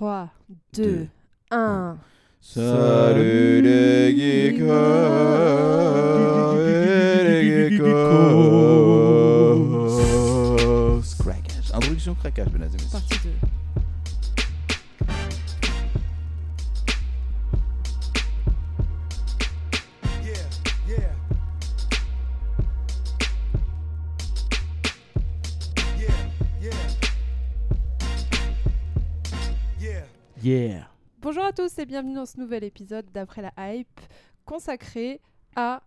3, 2, 1. Salut les geekos et les geekos. Craquage. Introduction craquage, mesdames et messieurs. Partie 2. Bonjour à tous et bienvenue dans ce nouvel épisode d'Après la Hype consacré à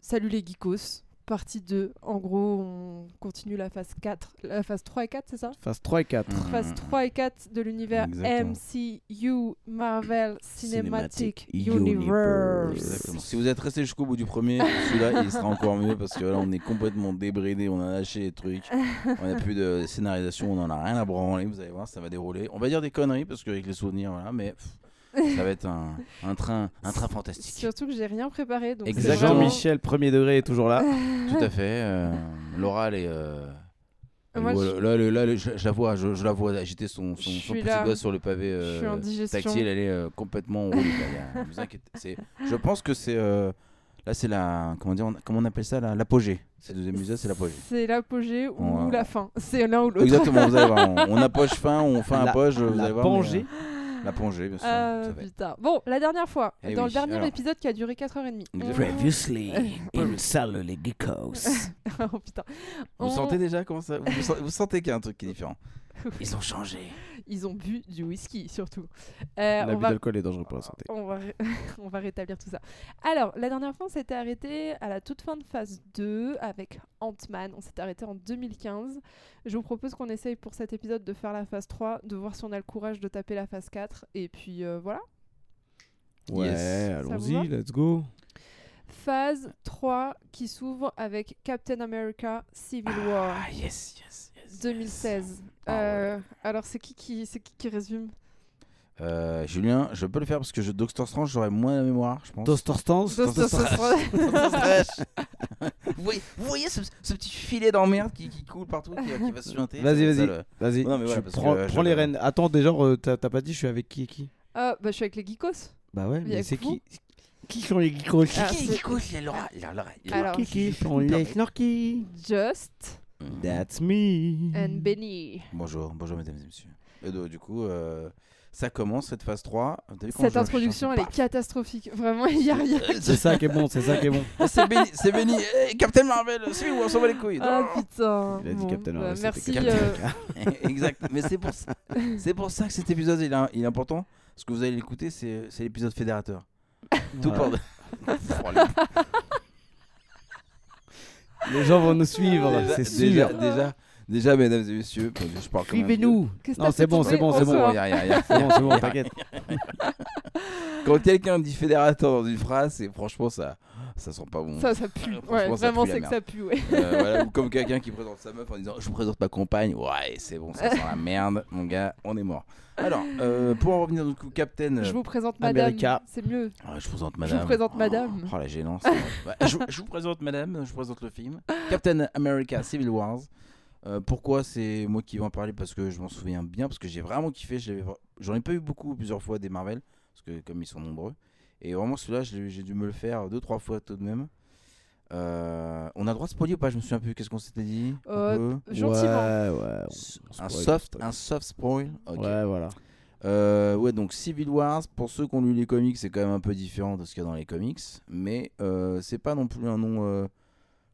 Salut les geekos, partie 2. En gros, on continue la phase 4, la phase 3 et 4, c'est ça? Phase 3 et 4. Mhm. Phase 3 et 4 de l'univers. MCU Marvel Cinematic, Cinematic Universe. Si vous êtes resté jusqu'au bout du premier, celui-là il sera encore mieux parce que là on est complètement débridé, on a lâché les trucs, on n'a plus de scénarisation, on en a rien à branler, vous allez voir, ça va dérouler. On va dire des conneries parce qu'avec les souvenirs, voilà, mais pff, ça va être un, un train, un train fantastique. Surtout que j'ai rien préparé. Donc c'est Exactement. vraiment- Jean-Michel, premier degré, est toujours là. Tout à fait. euh, L'oral est. euh, elle Moi, je- là, le- là, le- je, je la vois, je, je la vois agiter son, son, petit là. doigt sur le pavé euh, tactile. Elle est euh, complètement roulée. là, vous inquiétez- c'est- Je pense que c'est. euh, là, c'est la. Comment, dire, on- comment on appelle ça là L'apogée. Cette deuxième musée, c'est l'apogée. C'est l'apogée ou la fin. C'est l'un ou l'autre. Exactement, vous allez voir. On, on approche fin, on fait un La- poche, vous la allez voir. Pangée. mais, euh, La pongée, bien sûr. Fait. putain. Bon, la dernière fois, Eh dans oui, le dernier alors. épisode qui a duré 4h30. on-. Previously, in Salut les Geekos. oh putain. Vous On- sentez déjà comment ça Vous, sen- vous sentez qu'il y a un truc qui est différent. Ils ont changé. Ils ont bu du whisky surtout. Euh, L'abus va... d'alcool est dangereux pour la santé. On, va ré- on va rétablir tout ça. Alors, la dernière fois, on s'était arrêté à la toute fin de phase 2 avec Ant-Man. On s'était arrêté en 2015. Je vous propose qu'on essaye pour cet épisode de faire la phase 3, de voir si on a le courage de taper la phase 4. Et puis euh, voilà. Ouais, Yes. Allons-y, let's go. Phase 3 qui s'ouvre avec Captain America Civil War. Ah, yes, yes. 2016. Ah ouais. Euh, Alors c'est qui qui c'est qui qui résume? Euh, Julien, je peux le faire parce que je, Doctor Strange, j'aurais moins la mémoire, je pense. Doctor Strange. Doctor Strange. vous voyez, vous voyez ce, ce petit filet d'emmerde qui, qui coule partout, qui, qui va se suinter Vas-y, vas-y. le- Vas-y, Non, mais tu voilà, parce prends, que, euh, prends je- les rênes. Attends, déjà, euh, t'as t'as pas dit je suis avec qui et qui? Ah bah je suis avec les geekos. Bah ouais, c'est vous. qui Qui sont les Geekos? Ah, Qui, c'est- qui coule, il a l'oreille, il a l'oreille, il a Alors, Qui sont les Snorky Just. That's me. and Benny. Bonjour, bonjour mesdames et messieurs. Et donc, du coup, euh, ça commence cette phase 3. T'as vu comment Cette je introduction elle est catastrophique. Vraiment il y a rien. C'est ça qui est bon, c'est ça qui est bon. Paf C'est béni, c'est béni. Eh, Captain Marvel, c'est où on s'en va les couilles. Ah putain. Il a dit Bon, Captain bah, Marvel, merci. Captain euh, America. exact. Mais c'est pour ça, c'est pour ça que cet épisode il est, il est important. Ce que vous allez l'écouter, c'est c'est l'épisode fédérateur. Tout Voilà. pour. Oh, les- Les gens vont nous suivre, c'est sûr. déjà, déjà, mesdames et messieurs, je parle. Suivez-nous. qu'est-ce Non, c'est bon, c'est bon, en c'est C'est bon. soi bon, y a- y a- y a- C'est bon, c'est bon, t'inquiète. Quand quelqu'un dit fédérateur dans une phrase, c'est franchement ça, ça sent pas bon. Ça ça pue. Ouais, ça vraiment c'est que ça pue ouais. Euh, voilà, ou comme quelqu'un qui présente sa meuf en disant je vous présente ma compagne ouais c'est bon ça sent la merde mon gars on est mort alors euh, pour en revenir du coup Captain Je vous présente madame. America. C'est mieux. ah, je vous présente Je madame vous présente Oh, madame. oh, la gênance Ouais, je, je vous présente madame je vous présente le film Captain America Civil Wars Euh, pourquoi c'est moi qui vais en parler? Parce que je m'en souviens bien parce que j'ai vraiment kiffé je j'en ai pas eu beaucoup plusieurs fois des Marvel parce que comme ils sont nombreux et vraiment celui-là j'ai dû me le faire deux trois fois tout de même Euh, on a le droit de spoiler ou pas? Je me souviens plus qu'est-ce qu'on s'était dit? Un Euh, Gentiment. Ouais, ouais. un soft, spoil. un soft spoil. Ouais, voilà. Euh, ouais, donc Civil Wars, pour ceux qui ont lu les comics, c'est quand même un peu différent de ce qu'il y a dans les comics, mais euh, c'est pas non plus un nom, euh,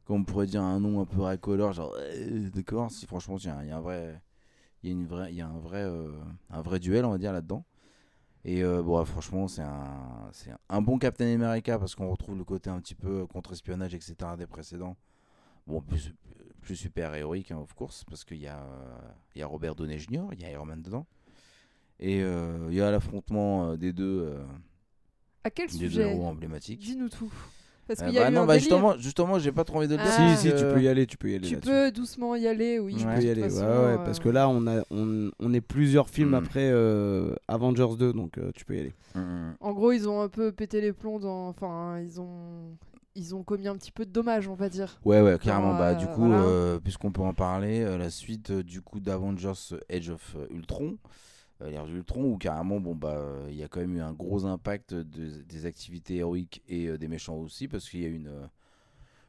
comme on pourrait dire, un nom un peu racoleur, genre, euh, d'accord, si franchement, il y, a- y a un vrai, il y a une vraie, il y a un vrai, un vrai duel, on va dire là-dedans. Et euh, bon, ouais, franchement, c'est un, c'est un bon Captain America parce qu'on retrouve le côté un petit peu contre-espionnage, etc. des précédents. Bon, plus, plus super héroïque, hein, of course, parce qu'il y, a, euh, il y a Robert Downey Jr., il y a Iron Man dedans. Et euh, il y a l'affrontement euh, des deux, euh, À quel des deux héros emblématiques. Dis-nous tout. Parce Euh, qu'il y a bah eu non, un bah délire. justement, justement j'ai pas trop envie de le dire. Ah. Si, si, tu peux y aller, tu peux y aller Tu peux doucement y aller, oui. Tu peux y aller, ouais, façon, ouais, euh, parce que là, on, a, on, on est plusieurs films Mm. après euh, Avengers 2, donc euh, tu peux y aller. Mm. En gros, ils ont un peu pété les plombs dans. Enfin, ils ont. Ils ont commis un petit peu de dommages, on va dire. Ouais, ouais, carrément. Bah, euh, du coup, voilà. euh, puisqu'on peut en parler, euh, la suite euh, du coup d'Avengers Age of Ultron, euh, l'ère d'Ultron, où carrément, bon, bah, euh, il y a quand même eu un gros impact de- des activités héroïques et euh, des méchants aussi, parce qu'il y a une, euh,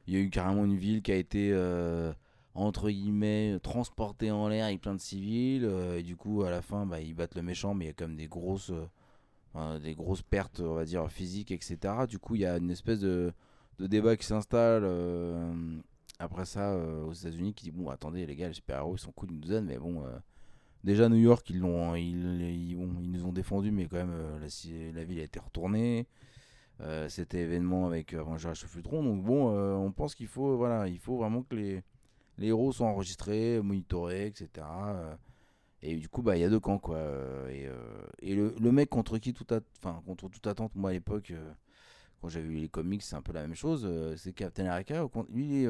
il y a eu carrément une ville qui a été euh, entre guillemets transportée en l'air avec plein de civils, euh, et du coup, à la fin, bah, ils battent le méchant, mais il y a même des grosses, euh, des grosses pertes, on va dire physiques, etc. Du coup, il y a une espèce de, débat qui s'installe. euh, après ça, euh, aux États-Unis, qui dit bon, attendez, les gars, les super-héros, ils sont cool, ils donnent, mais bon, euh, déjà New York, ils l'ont, ils, ils, nous ont défendu, mais quand même, euh, la, ville a été retournée. Euh, C'était événement avec euh, Avengers Age of Ultron, donc bon, euh, on pense qu'il faut, voilà, il faut vraiment que les, les héros soient enregistrés, monitorés, etc. et du coup, bah, il y a deux camps, quoi. Et, et le, mec contre qui tout, contre toute attente, moi à l'époque, quand j'avais lu les comics, c'est un peu la même chose. c'est Captain America. Lui, il est,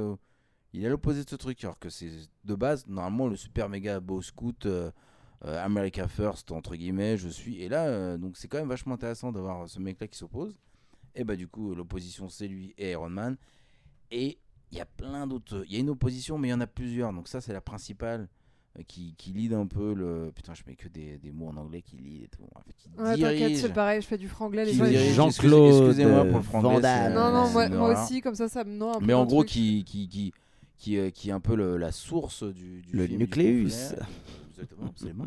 il est à l'opposé de ce truc. Alors que c'est de base, normalement, le super méga beau scout, euh, euh, America First, entre guillemets, je suis. Et là, euh, donc c'est quand même vachement intéressant d'avoir ce mec-là qui s'oppose. Et bah, du coup, l'opposition, c'est lui et Iron Man. Et il y a plein d'autres. Il y a une opposition, mais il y en a plusieurs. Donc, ça, c'est la principale euh, qui, qui lead un peu le. Putain, je mets que des, des mots en anglais qui lead et tout. En fait, qui Ouais, t'inquiète, c'est pareil, je fais du franglais. Les gens, Jean-Claude excusez- excusez-moi pour le franglais, Non, non, moi, aussi, comme ça, ça me noie un peu Mais en gros, truc. qui, qui, qui, qui, euh, qui est un peu le- la source du, du Le film, du nucléus. conflit. Exactement, absolument.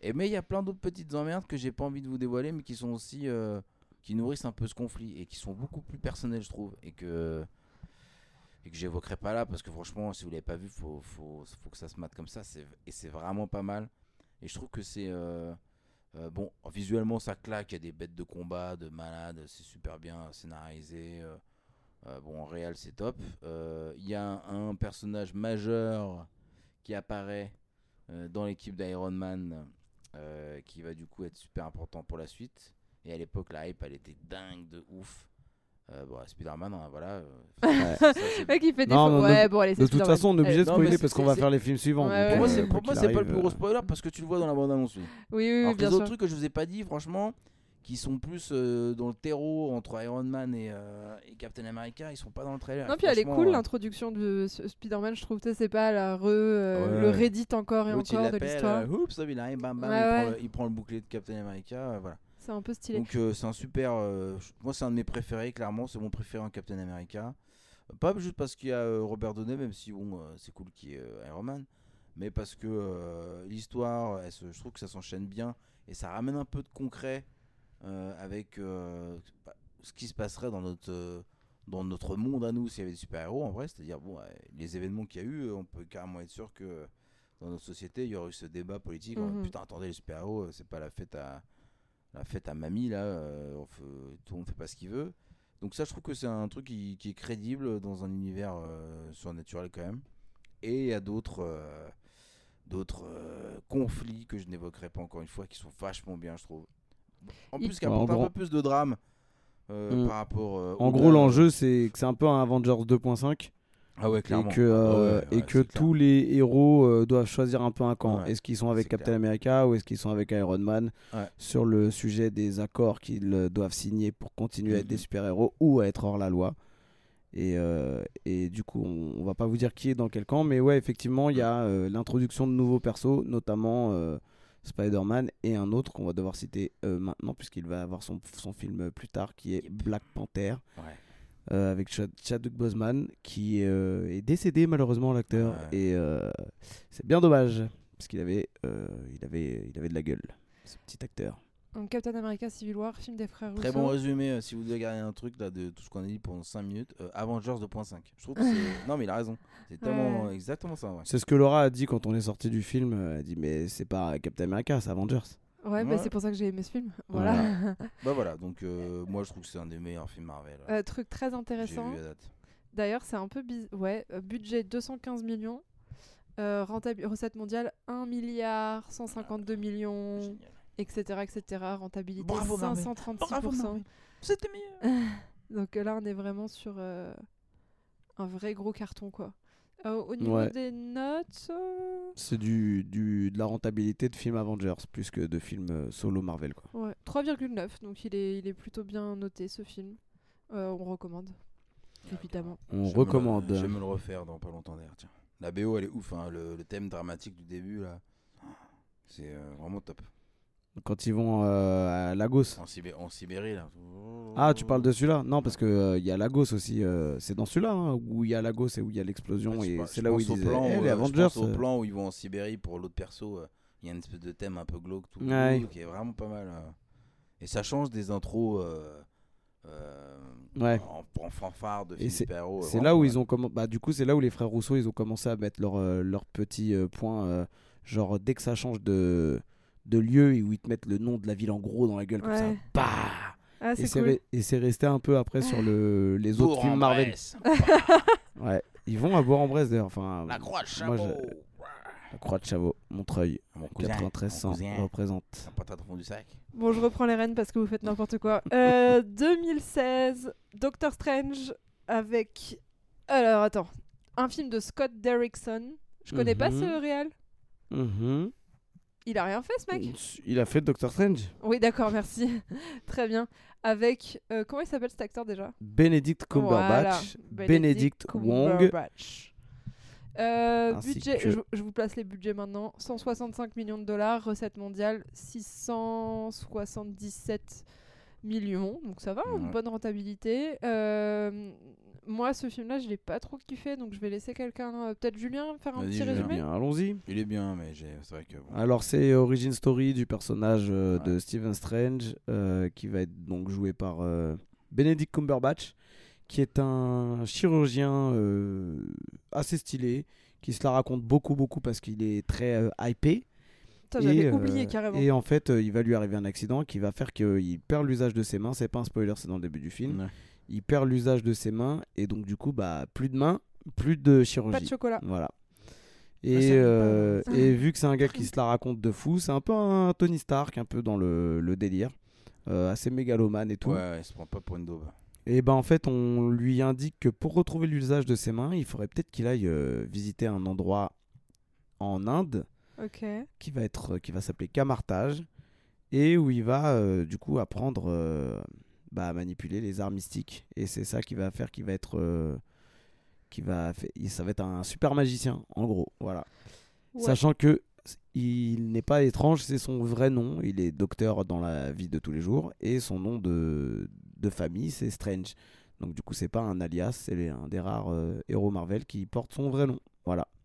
Et mais il y a plein d'autres petites emmerdes que j'ai pas envie de vous dévoiler, mais qui sont aussi euh, qui nourrissent un peu ce conflit et qui sont beaucoup plus personnelles, je trouve, et que et que j'évoquerai pas là parce que franchement, si vous l'avez pas vu, faut, faut, faut que ça se mate comme ça. c'est- Et c'est vraiment pas mal. Et je trouve que c'est euh, euh, bon, visuellement ça claque, il y a des bêtes de combat, de malades, c'est super bien scénarisé. euh, euh, bon, en réel, c'est top. Euh, Il y a un, un personnage majeur qui apparaît euh, dans l'équipe d'Iron Man euh, qui va du coup être super important pour la suite. Et à l'époque, la hype, elle était dingue de ouf. Euh, bon, Spider-Man, hein, voilà. euh, Ouais. ça, mec, il fait des Non, faux- non, Ouais, de- bon, allez, c'est De toute façon, on est obligé de spoiler parce qu'on va faire les films suivants. Ouais, donc, pour moi, c'est euh, pour quoi moi, qu'il c'est pas le plus gros euh, spoiler parce que tu le vois dans la bande-annonce. Oui, oui, oui, Alors bien les sûr. autres trucs que je vous ai pas dit, franchement, qui sont plus euh, dans le terreau entre Iron Man et, euh, et Captain America, ils sont pas dans le trailer. Non, puis elle est cool euh, l'introduction de Spider-Man, je trouve. C'est pas la re, euh, Ouais, le. Reddit encore et encore de l'histoire. Oups, il arrive, bam, bam, Ouais, il, prend le, il prend le bouclier de Captain America, voilà. C'est un peu stylé. Donc c'est un super. moi, c'est un de mes préférés, clairement. C'est mon préféré en Captain America. Pas juste parce qu'il y a Robert Downey, même si bon, c'est cool qu'il y ait Iron Man, mais parce que l'histoire, je trouve que ça s'enchaîne bien et ça ramène un peu de concret avec euh, bah, ce qui se passerait dans notre euh, dans notre monde à nous s'il y avait des super-héros en vrai. C'est-à-dire, bon, les événements qu'il y a eu, on peut carrément être sûr que dans notre société, il y aurait eu ce débat politique. Mhm. Putain, attendez, les super-héros, euh, c'est pas la fête à la fête à mamie là, euh, on fait- tout le monde fait pas ce qu'il veut. Donc ça, je trouve que c'est un truc qui, qui est crédible dans un univers euh, surnaturel quand même. Et il y a d'autres euh, d'autres euh, conflits que je n'évoquerai pas encore une fois qui sont vachement bien, je trouve. En plus, qui apportent un gros- peu plus de drame euh, Mm. par rapport. euh, En gros, l'enjeu, c'est que c'est un peu un Avengers 2.5 Ah ouais, et clairement. que, euh, Ah ouais, et que c'est clair. tous les héros euh, doivent choisir un peu un camp. Ouais, Est-ce qu'ils sont avec Captain clair. America ou est-ce qu'ils sont avec Iron Man Ouais. sur le sujet des accords qu'ils euh, doivent signer pour continuer à être des Mhm. super-héros ou à être hors la loi et, euh, et du coup, on, on va pas vous dire qui est dans quel camp, mais ouais, effectivement, il y a euh, l'introduction de nouveaux persos, notamment euh, Spider-Man et un autre qu'on va devoir citer euh, maintenant, puisqu'il va avoir son, son film euh, plus tard, qui est. Black Panther, Ouais. euh, avec Chad- Chadwick Boseman, qui euh, est décédé malheureusement, l'acteur, Ouais. et euh, c'est bien dommage, parce qu'il avait, il avait, il avait de la gueule, ce petit acteur. Donc, Captain America Civil War, film des frères Très bon résumé, euh, si vous devez garder un truc là de tout ce qu'on a dit pendant 5 minutes. euh, Avengers 2.5. Je trouve que c'est. non, mais il a raison. C'est tellement Ouais. exactement ça, ouais. C'est ce que Laura a dit quand on est sorti du film, euh, elle a dit mais c'est pas Captain America, c'est Avengers. Ouais, bah, Ouais. c'est pour ça que j'ai aimé ce film. Voilà. Bah voilà, donc euh, moi je trouve que c'est un des meilleurs films Marvel. Euh, truc très J'ai intéressant. vu à date. D'ailleurs, c'est un peu bizarre. Ouais, euh, budget 215 millions. Euh, rentabil- recette mondiale 1 milliard 152 millions, Génial. Etc., etc. Rentabilité Bravo, Marvel. 536%. C'était mieux. Donc euh, là, on est vraiment sur euh, un vrai gros carton, quoi. Euh, au niveau Ouais. des notes, euh, C'est du, du, de la rentabilité de film Avengers plus que de film euh, solo Marvel. Quoi. ouais, 3,9. Donc il est, il est plutôt bien noté, ce film. Euh, on recommande, évidemment. On Je vais me le- recommande. Je vais me le refaire dans pas longtemps d'ailleurs. Tiens. La BO elle est ouf, hein, le, le thème dramatique du début là. C'est euh, vraiment top. Quand ils vont euh, à Lagos. En, Sibé- en Sibérie, là. Ah, tu parles de celui-là Non, parce que euh, il y a Lagos aussi. euh, c'est dans celui-là hein, où il y a Lagos et où il y a l'explosion. Ouais, je et c'est là où ils disaient plan Eh, les euh, Avengers. Je pense au euh, plan où ils vont en Sibérie pour l'autre perso. euh, Il y a une espèce de thème un peu glauque, tout Ouais. qui est vraiment pas mal. euh. Et ça change des intros euh, euh, Ouais. en, en fanfare de c'est- là où ils ont commencé. Bah, du coup, c'est là où les frères Rousseau ils ont commencé à mettre leur, euh, leur petit euh, point. euh, genre, dès que ça change de, de lieu et où ils te mettent le nom de la ville en gros dans la gueule comme ça. Bah Ah, et c'est cool. re- resté un peu après sur le, les autres films Marvel. Ouais. Ils vont à Bourg-en-Bresse d'ailleurs. Enfin, La croix de moi, chameau. je- la Croix de Chavaux, Montreuil, Mon cousin, 93 mon 100 cousin. représente. La patate au fond du sac. Bon, je reprends les rênes parce que vous faites n'importe quoi. Euh, 2016, Doctor Strange avec. Alors, attends. Un film de Scott Derrickson. Je connais pas Mhm. ce réal? Mhm. Il a rien fait, ce mec? Il a fait Doctor Strange. Oui, d'accord, merci. Très bien. Avec. euh, comment il s'appelle cet acteur déjà? Benedict Cumberbatch, Voilà, Benedict Wong. Cumberbatch. Euh, budget, que- je, je vous place les budgets maintenant. 165 millions de dollars, recette mondiale 677 millions, donc ça va, une Ouais. bonne rentabilité. Euh, moi, ce film-là, je l'ai pas trop kiffé, donc je vais laisser quelqu'un, euh, peut-être Julien, faire un petit Julien. résumé. Bien, allons-y. Il est bien, mais j'ai- c'est vrai que. bon. Alors c'est origin story du personnage euh, de. Stephen Strange euh, qui va être donc joué par euh, Benedict Cumberbatch qui est un chirurgien euh, assez stylé qui se la raconte beaucoup beaucoup parce qu'il est très euh, hypé Putain, Et, euh, oublié carrément. et en fait euh, il va lui arriver un accident qui va faire qu'il perd l'usage de ses mains c'est pas un spoiler c'est dans le début du film Ouais. Il perd l'usage de ses mains et donc du coup bah plus de mains plus de chirurgie Pas de chocolat. voilà. Et, me euh, et vu que c'est un gars qui se la raconte de fou, c'est un peu un Tony Stark, un peu dans le, le délire, euh, assez mégalomane et tout. Ouais, ouais, il se prend pas pour une daube. Et ben en fait, on lui indique que pour retrouver l'usage de ses mains, il faudrait peut-être qu'il aille euh, visiter un endroit en Inde qui va être qui va s'appeler Camartage et où il va euh, du coup apprendre euh, bah, manipuler les arts mystiques. Et c'est ça qui va faire qu'il va être euh, qui va fa- ça va être un super magicien en gros voilà. Ouais. sachant que il n'est pas étrange c'est son vrai nom. Il est docteur dans la vie de tous les jours et son nom de, de famille c'est Strange. Donc du coup c'est pas un alias c'est un des rares euh, héros Marvel qui porte son vrai nom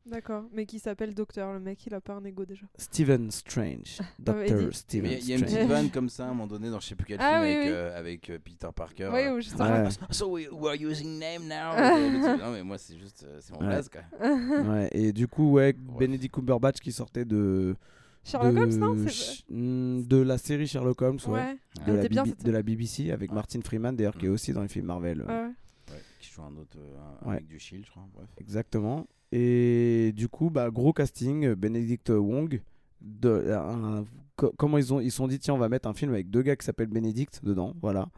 D'accord. Mais qui s'appelle Docteur, le mec, il a pas un ego déjà. Steven Strange Ah, dis- Mais Steven Il y a- il y a une Strange petite vanne comme ça à un moment donné dans je sais plus quel Ah film oui, avec, oui. euh, avec euh, Peter Parker. Oui, euh, ou juste Ouais. So we, we are using name now. Type, non mais moi c'est juste euh, c'est mon Ouais. blaze quoi. Ouais, et du coup, ouais, Benedict Cumberbatch qui sortait de. Sherlock de, Holmes, non C'est- ch- mm, De la série Sherlock Holmes, ouais. Ouais. De, la était bien, de la BBC avec Ouais. Martin Freeman, d'ailleurs, qui est Mm. aussi dans les films Marvel. euh, Ouais, qui joue un autre euh, un, un Ouais. mec du Shield je crois. Bref. Exactement. Et du coup, bah, gros casting, euh, Benedict Wong. De, un- co- comment ils ont ils sont dit tiens on va mettre un film avec deux gars qui s'appellent Benedict dedans voilà.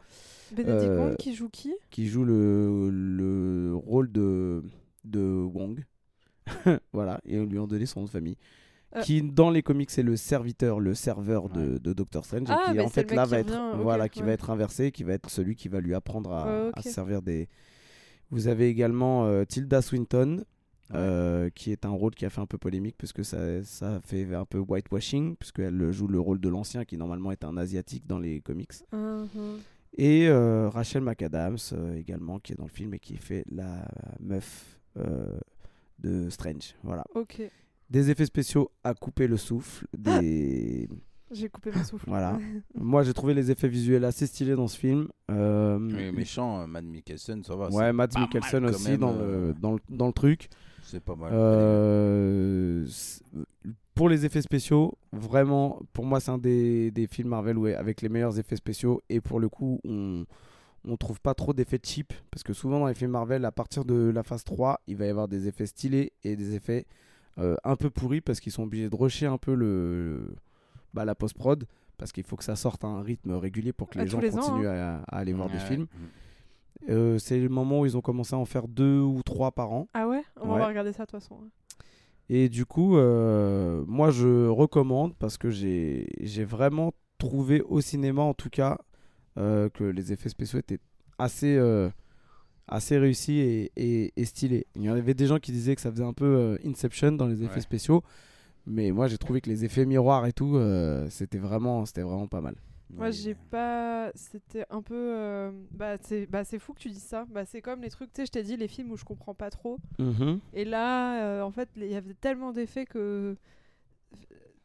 Bénédicte Euh, Wong qui joue qui? qui jouent le, le rôle de de Wong. Voilà et ils lui ont donné son nom de famille. Euh. qui dans les comics c'est le serviteur le serveur de, de Doctor Strange Ah, et qui en fait là va être voilà qui va être inversé qui va être celui qui va lui apprendre à, Ouais, servir des. Vous avez également euh, Tilda Swinton Ouais. euh, qui est un rôle qui a fait un peu polémique puisque ça, ça fait un peu whitewashing puisqu'elle joue le rôle de l'ancien qui normalement est un asiatique dans les comics Mhm. et euh, Rachel McAdams euh, également qui est dans le film et qui fait la meuf euh, de Strange voilà Ok. des effets spéciaux à couper le souffle des J'ai coupé mon souffle. Voilà. moi j'ai trouvé les effets visuels assez stylés dans ce film Euh, Mais méchant Matt Mikkelsen ça va. ouais mal Mikkelsen aussi dans, euh, le, dans, le, dans le truc C'est pas mal. Euh, pour les effets spéciaux, vraiment, pour moi, c'est un des, des films Marvel où, avec les meilleurs effets spéciaux. Et pour le coup, on on trouve pas trop d'effets cheap. Parce que souvent, dans les films Marvel, à partir de la phase 3, il va y avoir des effets stylés et des effets euh, un peu pourris parce qu'ils sont obligés de rusher un peu le, bah, la post-prod. Parce qu'il faut que ça sorte à un rythme régulier pour que les gens les ans, continuent à, à aller voir des Ouais. films. Mm. Euh, c'est le moment où ils ont commencé à en faire deux ou trois par an. Ah ouais? On Ouais. va regarder ça de toute façon. Et du coup, euh, moi je recommande parce que j'ai vraiment trouvé au cinéma en tout cas euh, que les effets spéciaux étaient assez, euh, assez réussis et, et, et stylés. Il y en avait des gens qui disaient que ça faisait un peu euh, Inception dans les effets Ouais. spéciaux. Mais moi, j'ai trouvé que les effets miroirs et tout, euh, c'était vraiment, c'était vraiment pas mal. Moi, j'ai pas. C'était un peu. euh, Bah, c'est bah, fou que tu dises ça. Bah, c'est comme les trucs, tu sais, je t'ai dit, les films où je comprends pas trop. Et là, euh, en fait, il y avait tellement d'effets que.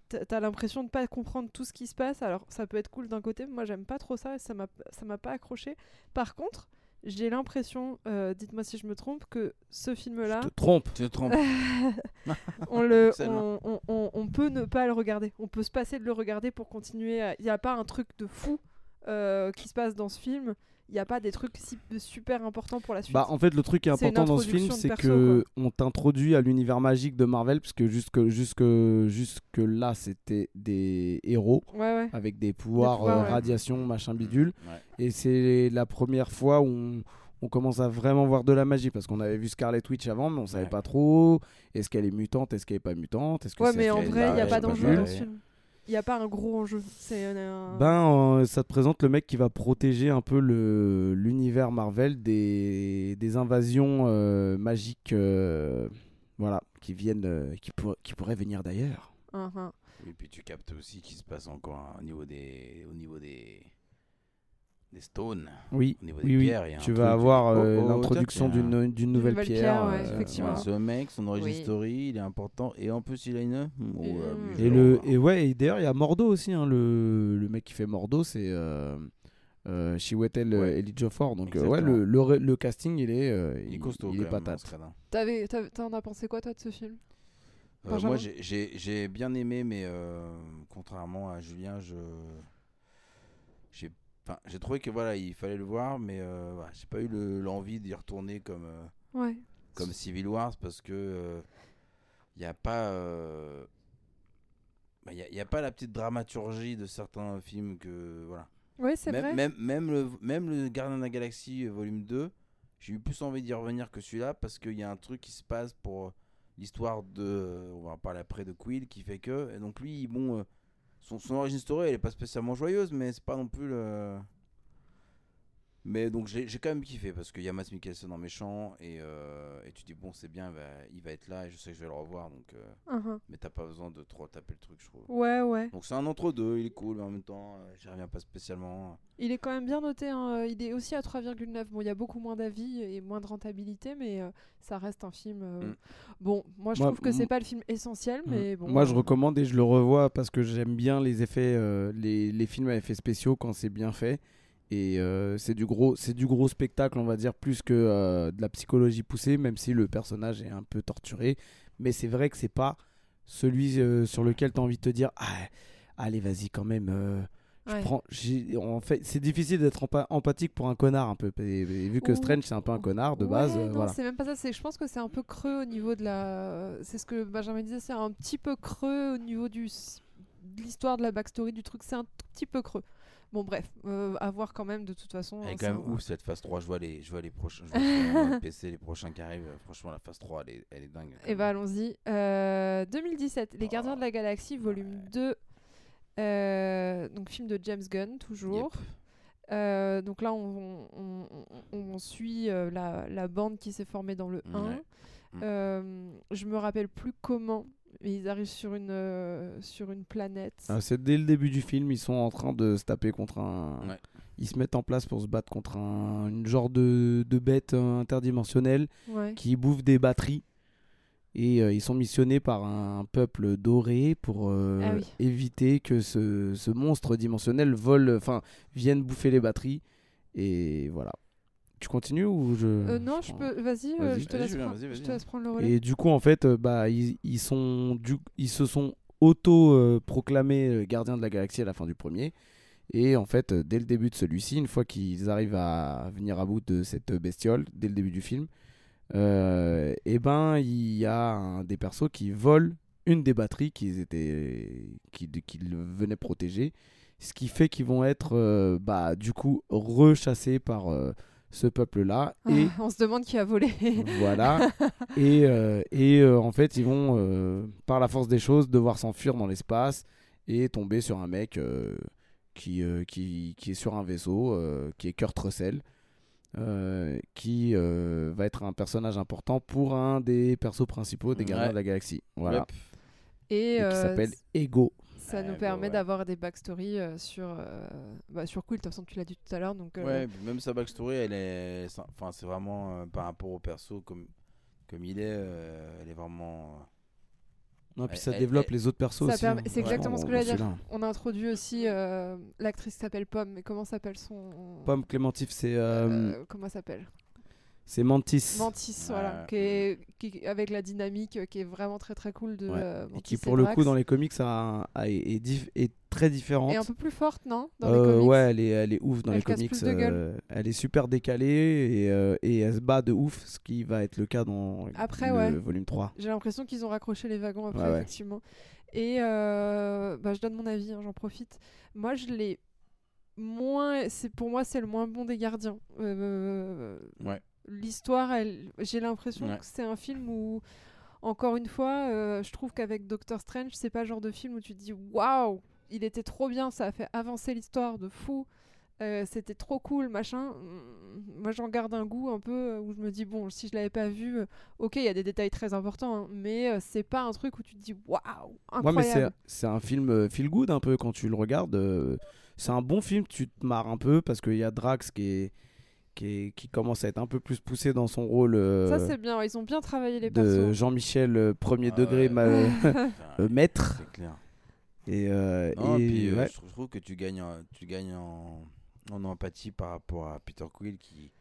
t'as- l'impression de pas comprendre tout ce qui se passe. Alors, ça peut être cool d'un côté, mais moi, j'aime pas trop ça et ça m'a ça m'a pas accroché. Par contre, j'ai l'impression, euh, dites-moi si je me trompe, que ce film-là, Je te trompe. Tu te trompes. on, le, on, on- on- on peut ne pas le regarder. On peut se passer de le regarder pour continuer. à- Il n'y a pas un truc de fou euh, qui se passe dans ce film. Il n'y a pas des trucs si- super importants pour la suite. Bah, en fait, le truc qui est important dans ce film, c'est que on t'introduit à l'univers magique de Marvel, parce que jusque, jusque, jusque là, c'était des héros ouais, ouais. avec des pouvoirs, pouvoirs, euh, ouais. radiation, machin bidule. Ouais. Et c'est la première fois où on, on commence à vraiment voir de la magie, parce qu'on avait vu Scarlet Witch avant, mais on savait Ouais. pas trop. Est-ce qu'elle est mutante Est-ce qu'elle est pas mutante? Est-ce que Ouais, c'est mais en vrai, il n'y a pas d'enjeu dans ce film. Il n'y a pas un gros enjeu. C'est un... Ben, euh, ça te présente le mec qui va protéger un peu le l'univers Marvel des, des invasions euh, magiques, euh, voilà, qui viennent, euh, qui, pour- qui pourraient venir d'ailleurs. Et puis tu captes aussi qu'il se passe encore au niveau des, au niveau des, des stones, Oui, au niveau des oui, oui. pierres. il y a un Tu vas avoir euh, oh, l'introduction il un- d'une d'une nouvelle nouvelle pierre. pierre, ouais, euh, effectivement. Ce mec, son origin Oui. story, il est important. Et en plus, il a une. Oh, Et, euh, le et ouais et d'ailleurs il y a Mordo aussi hein, le, le mec qui fait Mordo c'est euh, euh, Chiwetel euh, Ouais. Elijiofor donc euh, ouais le, le, casting il est euh, il est costaud. il est patate. T'en as pensé quoi, toi, de ce film? Euh, moi, j'ai- j'ai j'ai bien aimé, mais euh, contrairement à Julien, je j'ai enfin, j'ai trouvé que voilà, il fallait le voir, mais euh, voilà, j'ai pas eu le- l'envie d'y retourner comme euh, Ouais. comme Civil Wars parce que il n'y a pas euh, bah, y a, y a pas la petite dramaturgie de certains films que voilà. C'est Même, vrai. même, même le, même le Gardien de la Galaxie euh, volume 2, j'ai eu plus envie d'y revenir que celui-là parce qu'il y a un truc qui se passe pour euh, l'histoire de. euh, On va en parler après de Quill qui fait que. Et donc lui, bon. Son, son story, elle est pas spécialement joyeuse, mais c'est pas non plus le. Mais donc j'ai j'ai quand même kiffé parce qu'il y a Matt Mikkelsen en méchant et, euh, et tu dis bon c'est bien il va, il va être là et je sais que je vais le revoir donc euh, hein. mais t'as pas besoin de trop taper le truc je trouve. Ouais, ouais. Donc c'est un entre deux, il est cool mais en même temps euh, j'y reviens pas spécialement. Il est quand même bien noté. hein, euh, Il est aussi à 3,9. Bon, il y a beaucoup moins d'avis et moins de rentabilité, mais euh, ça reste un film. euh, Mm. Bon, moi, je Moi, trouve que c'est pas le film essentiel, mais bon. Moi, je recommande et je le revois parce que j'aime bien les effets, euh, les, les films à effets spéciaux quand c'est bien fait. Et euh, c'est du gros, c'est du gros spectacle, on va dire, plus que euh, de la psychologie poussée, même si le personnage est un peu torturé. Mais c'est vrai que c'est pas celui euh, sur lequel tu as envie de te dire, ah, allez, vas-y quand même. je ouais. prends. En fait, c'est difficile d'être empa- empathique pour un connard un peu. Et, et vu que Ouh. Strange c'est un peu un connard de Ouais, base, non, voilà. c'est même pas ça. C'est, je pense que c'est un peu creux au niveau de la. C'est ce que Benjamin disait. C'est un petit peu creux au niveau du de l'histoire de la backstory du truc. C'est un tout petit peu creux. Bon, bref, euh, à voir quand même de toute façon. Elle est hein, quand même ouf cette phase 3, je vois les, je vois les prochains, je vois mon PC les prochains qui arrivent, franchement la phase 3 elle est, elle est dingue. Et bah même. allons-y. Euh, 2017, Les Gardiens de la Galaxie, volume 2. Euh, donc film de James Gunn, toujours. Yep. Euh, donc là, on, on- on- on suit euh, la, la bande qui s'est formée dans le 1. Ouais. Mm. Euh, je me rappelle plus comment, ils arrivent sur une, euh, sur une planète. Ah, c'est dès le début du film, ils sont en train de se taper contre un. Ouais. Ils se mettent en place pour se battre contre un, une genre de, de bête euh, interdimensionnelle Ouais. qui bouffe des batteries. Et euh, ils sont missionnés par un peuple doré pour euh, Ah oui. éviter que ce, ce monstre dimensionnel vole, enfin, vienne bouffer les batteries. Et voilà. Tu continues ou je. Euh, non, je peux. Vas-y, euh, Vas-y. je, te laisse Julien, prendre- vas-y, je te vas-y. laisse prendre le relais. Et du coup, en fait, euh, bah, ils, ils sont du, ils se sont auto-proclamés gardiens de la galaxie à la fin du premier. Et en fait, euh, dès le début de celui-ci, une fois qu'ils arrivent à venir à bout de cette bestiole, dès le début du film, euh, et ben il y a un des persos qui vole une des batteries qu'ils étaient, qu'ils venaient protéger, ce qui fait qu'ils vont être, euh, bah, du coup, rechassés par euh, ce peuple-là. Et Ah, on se demande qui a volé. voilà. et euh, et euh, en fait, ils vont, euh, par la force des choses, devoir s'enfuir dans l'espace et tomber sur un mec euh, qui, euh, qui, qui est sur un vaisseau, euh, qui est Kurt Russell, euh, qui euh, va être un personnage important pour un des persos principaux des Gardiens Ouais. de la Galaxie. Voilà. Yep. Et, Et qui euh, s'appelle Ego. Ça Ouais, nous bah permet ouais. d'avoir des backstories euh, sur, euh, bah, sur Quill. De toute façon, tu l'as dit tout à l'heure. Donc, euh, Ouais, même sa backstory, elle est, enfin, c'est vraiment euh, par rapport au perso comme, comme il est, euh, elle est vraiment. Non, puis ça elle- développe elle- les autres persos Ça aussi. permet- hein. c'est exactement ce que j'allais dire. On a introduit aussi euh, l'actrice qui s'appelle Pomme. Mais comment s'appelle son. Pomme Clémentif, c'est euh, Euh, comment elle s'appelle? C'est Mantis. Mantis, voilà. Qui est, qui- avec la dynamique euh, qui est vraiment très très cool de Ouais. euh, et Mantis qui pour le coup dans les comics a- a- est, dif- est très différente. Et un peu plus forte, non Dans Euh, les comics ouais, elle est, elle est ouf dans Elle les casse comics. plus de gueule. euh, elle est super décalée et, euh, et elle se bat de ouf, ce qui va être le cas dans Après, le ouais. volume 3. J'ai l'impression qu'ils ont raccroché les wagons après, Ouais, ouais. effectivement. Et euh, bah, je donne mon avis, hein, j'en profite. Moi, je l'ai moins. C'est pour moi, c'est le moins bon des gardiens. Euh, Ouais. L'histoire, j'ai l'impression Ouais. que c'est un film où, encore une fois, euh, je trouve qu'avec Doctor Strange, c'est pas le genre de film où tu te dis waouh, il était trop bien, ça a fait avancer l'histoire de fou. euh, c'était trop cool, machin. Mm, Moi, j'en garde un goût un peu euh, où je me dis, bon, si je l'avais pas vu, ok, il y a des détails très importants, hein, mais c'est pas un truc où tu te dis, waouh, Ouais, mais c'est incroyable. c'est un film feel good un peu quand tu le regardes. c'est un bon film, tu te marres un peu parce qu'il y a Drax qui est, qui commence à être un peu plus poussé dans son rôle euh, Ça, c'est bien, ils ont bien travaillé les de. Jean-Michel euh, premier Ah degré ouais. ma- Enfin, euh, maître. C'est clair. Et, euh, Non, et puis euh, ouais. je trouve- je trouve que tu gagnes, en- tu gagnes en, en empathie par rapport à Peter Quill qui,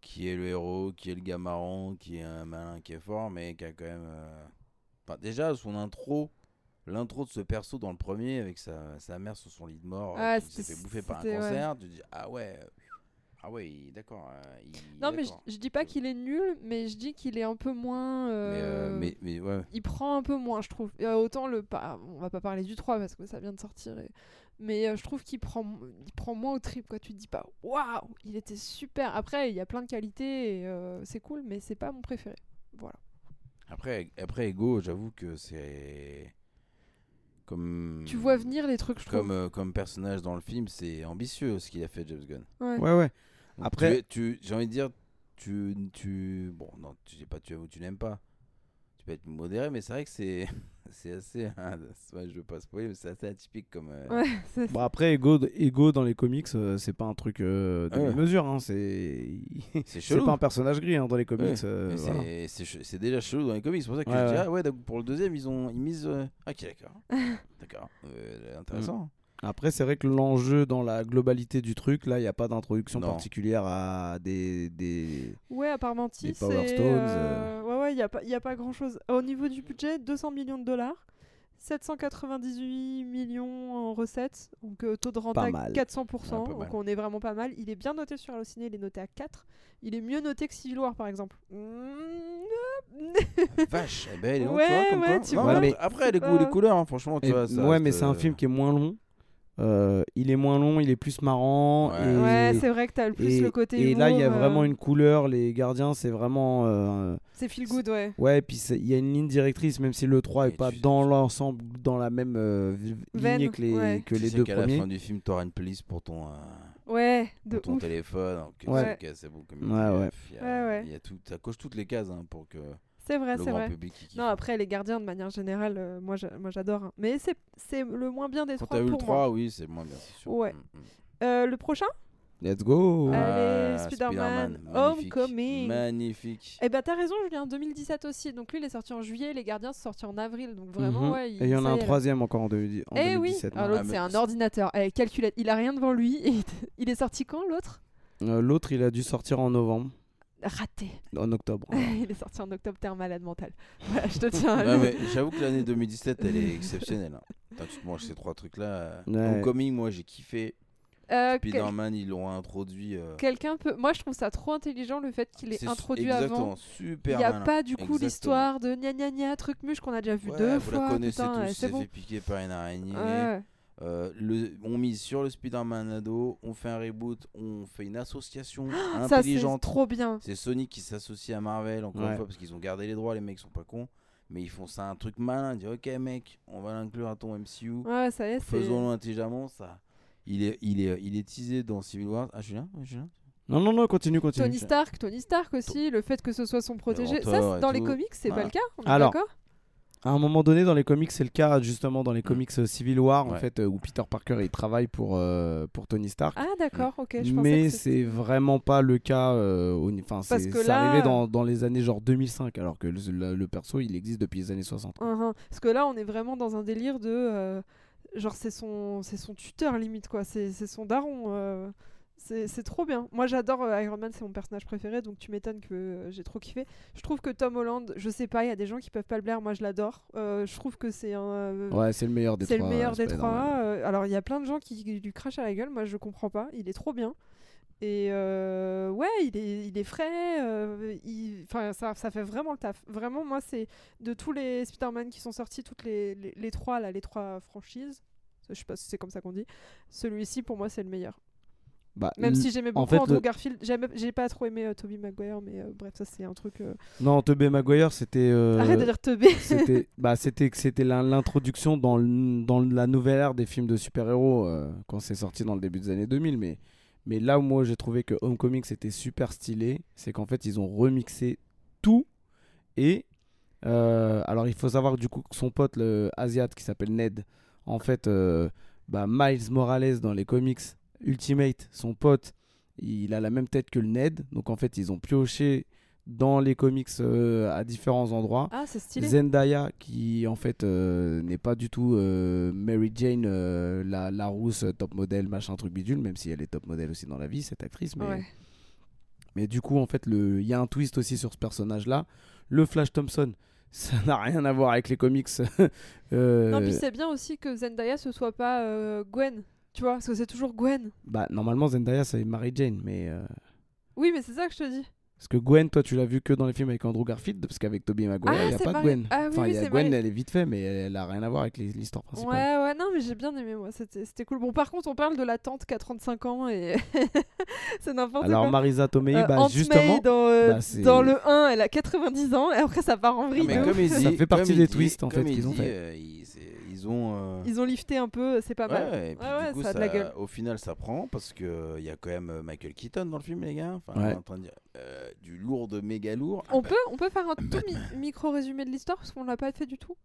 qui est le héros, qui est le gars marrant, qui est un malin, qui est fort, mais qui a quand même. euh, enfin, déjà, son intro, l'intro de ce perso dans le premier avec sa, sa mère sur son lit de mort, Ah, euh, qui s'est fait bouffer par un c'était- ouais. cancer, tu te dis Ah ouais, euh, ah ouais, il- d'accord. euh, il- Non, mais je, je dis pas qu'il est nul, mais je dis qu'il est un peu moins. Mais, euh, euh, mais, mais ouais. Il prend un peu moins, je trouve. Euh, autant le. Pas, on va pas parler du 3 parce que ça vient de sortir. et- Mais euh, je trouve qu'il prend, il prend moins au trip, quoi. Tu te dis pas, waouh, il était super. Après, il y a plein de qualités et euh, c'est cool, mais c'est pas mon préféré. Voilà. Après, après Ego, j'avoue que c'est. Comme. Tu vois venir les trucs, je trouve. Comme, euh, comme personnage dans le film, c'est ambitieux ce qu'il a fait, James Gunn. Ouais. Ouais, ouais. Après- tu, tu- j'ai envie de dire, tu, tu, bon, non, tu sais pas, tu aimes ou tu n'aimes pas. Tu peux être modéré, mais c'est vrai que c'est, c'est assez, hein, ouais, je veux pas spoiler, mais c'est assez atypique comme. euh, Ouais, c'est- Bon après Ego, Ego dans les comics euh, c'est pas un truc euh, de Ouais. mesure hein, c'est C'est pas un personnage gris hein, dans les comics Ouais, euh, voilà. c'est, c'est, che- c'est déjà chelou dans les comics, c'est pour ça que Ouais, je dis, ouais. ah ouais, donc pour le deuxième, ils ont, ils misent. euh, Ok, d'accord. d'accord. Euh, intéressant. Après c'est vrai que l'enjeu dans la globalité du truc là il y a pas d'introduction Non. particulière à des, des... Ouais, à part Mantis, Les Power c'est, Stones, euh, Ouais, ouais, il n'y a, pas- y a pas grand chose. Au niveau du budget, 200 millions de dollars, 798 millions en recettes, donc euh, taux de Pas mal. 400%, Ouais, pas mal. donc on est vraiment pas mal. Il est bien noté sur Allociné, il est noté à 4. Il est mieux noté que Civil War par exemple. Mm, Vache, eh ben, elle est donc, Ouais, tu vois, comme ouais, quoi. tu Non, vois. mais après, les, couleurs, hein, franchement, tu Et- vois. ça ouais mais c'est un euh, film qui est moins long Euh, il est moins long il est plus marrant Ouais. Ouais, c'est vrai que t'as le plus et, le côté et là il y a humour, euh, vraiment une couleur les gardiens c'est vraiment euh, C'est feel good, ouais. Ouais, puis il y a une ligne directrice, même si le 3 est Et pas tu- dans l'ensemble, dans la même euh, Veine, lignée que les, ouais. que Tu les sais deux qu'à la premiers. fin du film, t'auras une playlist pour ton, euh, Ouais, de pour ton ouf. téléphone. donc Ouais. c'est- beau comme Ouais, il ouais. Il y a, Ouais, ouais. il y a tout, ça coche toutes les cases hein, pour que C'est vrai, c'est vrai. public qui kiffe. Non, après, les gardiens, de manière générale, euh, moi, j'a- moi j'adore. hein. Mais c'est c'est le moins bien des Quand trois t'as eu le pour 3, moi. oui, c'est moins bien, c'est sûr. Ouais. Mm, mm. Euh, le prochain? Let's go Allez, Ah, Spider-Man, magnifique, Homecoming. Magnifique. Eh ben t'as raison, Julien, 2017 aussi. Donc lui, il est sorti en juillet, les gardiens sont sortis en avril. Donc vraiment, Mhm. ouais. Et il y en a un troisième encore en, 2010 en Eh oui, 2017. Ah, l'autre Ah, mais c'est un ordinateur. Eh, calculette, il a rien devant lui. Et il est sorti quand l'autre? Euh, L'autre, il a dû sortir en novembre, Raté. en octobre. il est sorti en octobre, t'es un malade mental. Voilà, je te tiens mais j'avoue que l'année 2017, elle est exceptionnelle. hein. Putain, tu te manges ces trois trucs-là. Ouais. Homecoming, moi, j'ai kiffé. Euh, quel- Spider-Man, ils l'ont introduit. euh, Quelqu'un peut. Moi, je trouve ça trop intelligent le fait qu'il ait c'est introduit exactement, avant. super Il n'y a malin. pas du coup l'histoire de gna gna gna truc muche qu'on a déjà vu Ouais, deux vous fois. la connaissez putain, tous, c'est s'est bon. fait piquer par une araignée. Ouais. Euh, le, on mise sur le Spider-Man ado, on fait un reboot, on fait une association Ça, c'est intelligente. trop bien. C'est Sony qui s'associe à Marvel, encore Ouais. une fois, parce qu'ils ont gardé les droits, les mecs sont pas cons. Mais ils font ça un truc malin, ils disent ok mec, on va l'inclure à ton MCU, Ouais, ça y est, c'est. faisons-le intelligemment, ça. Il est, il, est, il est teasé dans Civil War. Ah Julien, Julien Non, non, non, continue, continue. Tony Stark, Tony Stark aussi, le fait que ce soit son protégé. Ça, dans les comics, c'est pas le cas On est Alors, d'accord? À un moment donné, dans les comics, c'est le cas justement dans les comics euh, Civil War, en fait, euh, où Peter Parker il travaille pour, euh, pour Tony Stark. Ah d'accord, ok. Je mais que c'est vraiment pas le cas. euh, Enfin, Parce c'est là- arrivé dans, dans les années genre 2005, alors que le, le- le perso il existe depuis les années 60. Uhum. Parce que là, on est vraiment dans un délire de. euh, genre, c'est son, c'est son tuteur, limite, quoi. C'est c'est son daron. C'est c'est trop bien. Moi, j'adore euh, Iron Man, c'est mon personnage préféré, donc tu m'étonnes que euh, j'ai trop kiffé. Je trouve que Tom Holland, je sais pas, il y a des gens qui peuvent pas le blaire, moi je l'adore. Euh, je trouve que c'est un. Ouais, c'est le meilleur des c'est trois. le meilleur des trois. alors, il y a plein de gens qui lui crachent à la gueule. Moi, je comprends pas. Il est trop bien. Et euh, ouais, il est, il est frais. euh, il- ça, ça fait vraiment le taf. Vraiment, moi, c'est de tous les Spider-Man qui sont sortis, toutes les, les, les trois, là, les trois franchises. Je sais pas si c'est comme ça qu'on dit. Celui-ci, pour moi, c'est le meilleur. Bah, Même si j'aimais en beaucoup fait, Andrew le- Garfield, j'ai pas trop aimé euh, Tobey Maguire, mais euh, bref, ça c'est un truc. euh, Non, Tobey Maguire, c'était. euh, Arrête de dire Tobey. c'était bah c'était c'était l'introduction dans le- dans la nouvelle ère des films de super-héros euh, quand c'est sorti dans le début des années 2000 mais mais là où moi j'ai trouvé que Homecoming c'était super stylé c'est qu'en fait ils ont remixé tout et euh, alors il faut savoir du coup que son pote le Asiat qui s'appelle Ned en fait bah, Miles Morales dans les comics Ultimate son pote il a la même tête que le Ned donc en fait ils ont pioché dans les comics euh, à différents endroits Ah, c'est stylé. Zendaya qui en fait euh, n'est pas du tout euh, Mary Jane la, la rousse top modèle machin truc bidule même si elle est top modèle aussi dans la vie cette actrice mais, Ouais. mais du coup en fait le il y a un twist aussi sur ce personnage là le Flash Thompson ça n'a rien à voir avec les comics Non, puis c'est bien aussi que Zendaya ce soit pas Gwen. Tu vois, parce que c'est toujours Gwen. bah normalement Zendaya c'est Mary Jane mais euh, Oui, mais c'est ça que je te dis. parce que Gwen toi tu l'as vu que dans les films avec Andrew Garfield parce qu'avec Tobey Maguire Ah, il y a c'est pas de Mary- Gwen Ah oui, enfin oui, il y a c'est Gwen Mary- elle est vite fait mais elle, elle a rien à voir avec les- l'histoire principale Ouais, ouais, non, mais j'ai bien aimé, moi. C'était c'était cool. Bon, par contre, on parle de la tante qui a 35 ans et c'est n'importe alors quoi. Marisa Tomei Euh, bah Aunt May, justement dans, euh, bah, c'est- dans le 1, elle a 90 ans et après ça part en vrille. Ah, mais de comme ouf. il Ça fait partie comme des dit- twists, en fait, il qu'ils ont dit, fait. euh, c'est- ils ont. euh, Ils ont lifté un peu, c'est pas mal. Ouais, et puis Ouais, ouais, du coup, ça a de la gueule. au final, ça prend parce que il y a quand même euh, Michael Keaton dans le film, les gars. Enfin, Ouais. on est en train de dire euh, du lourd de méga lourd. On peut, on peut faire un tout mi- micro résumé de l'histoire parce qu'on l'a pas fait du tout.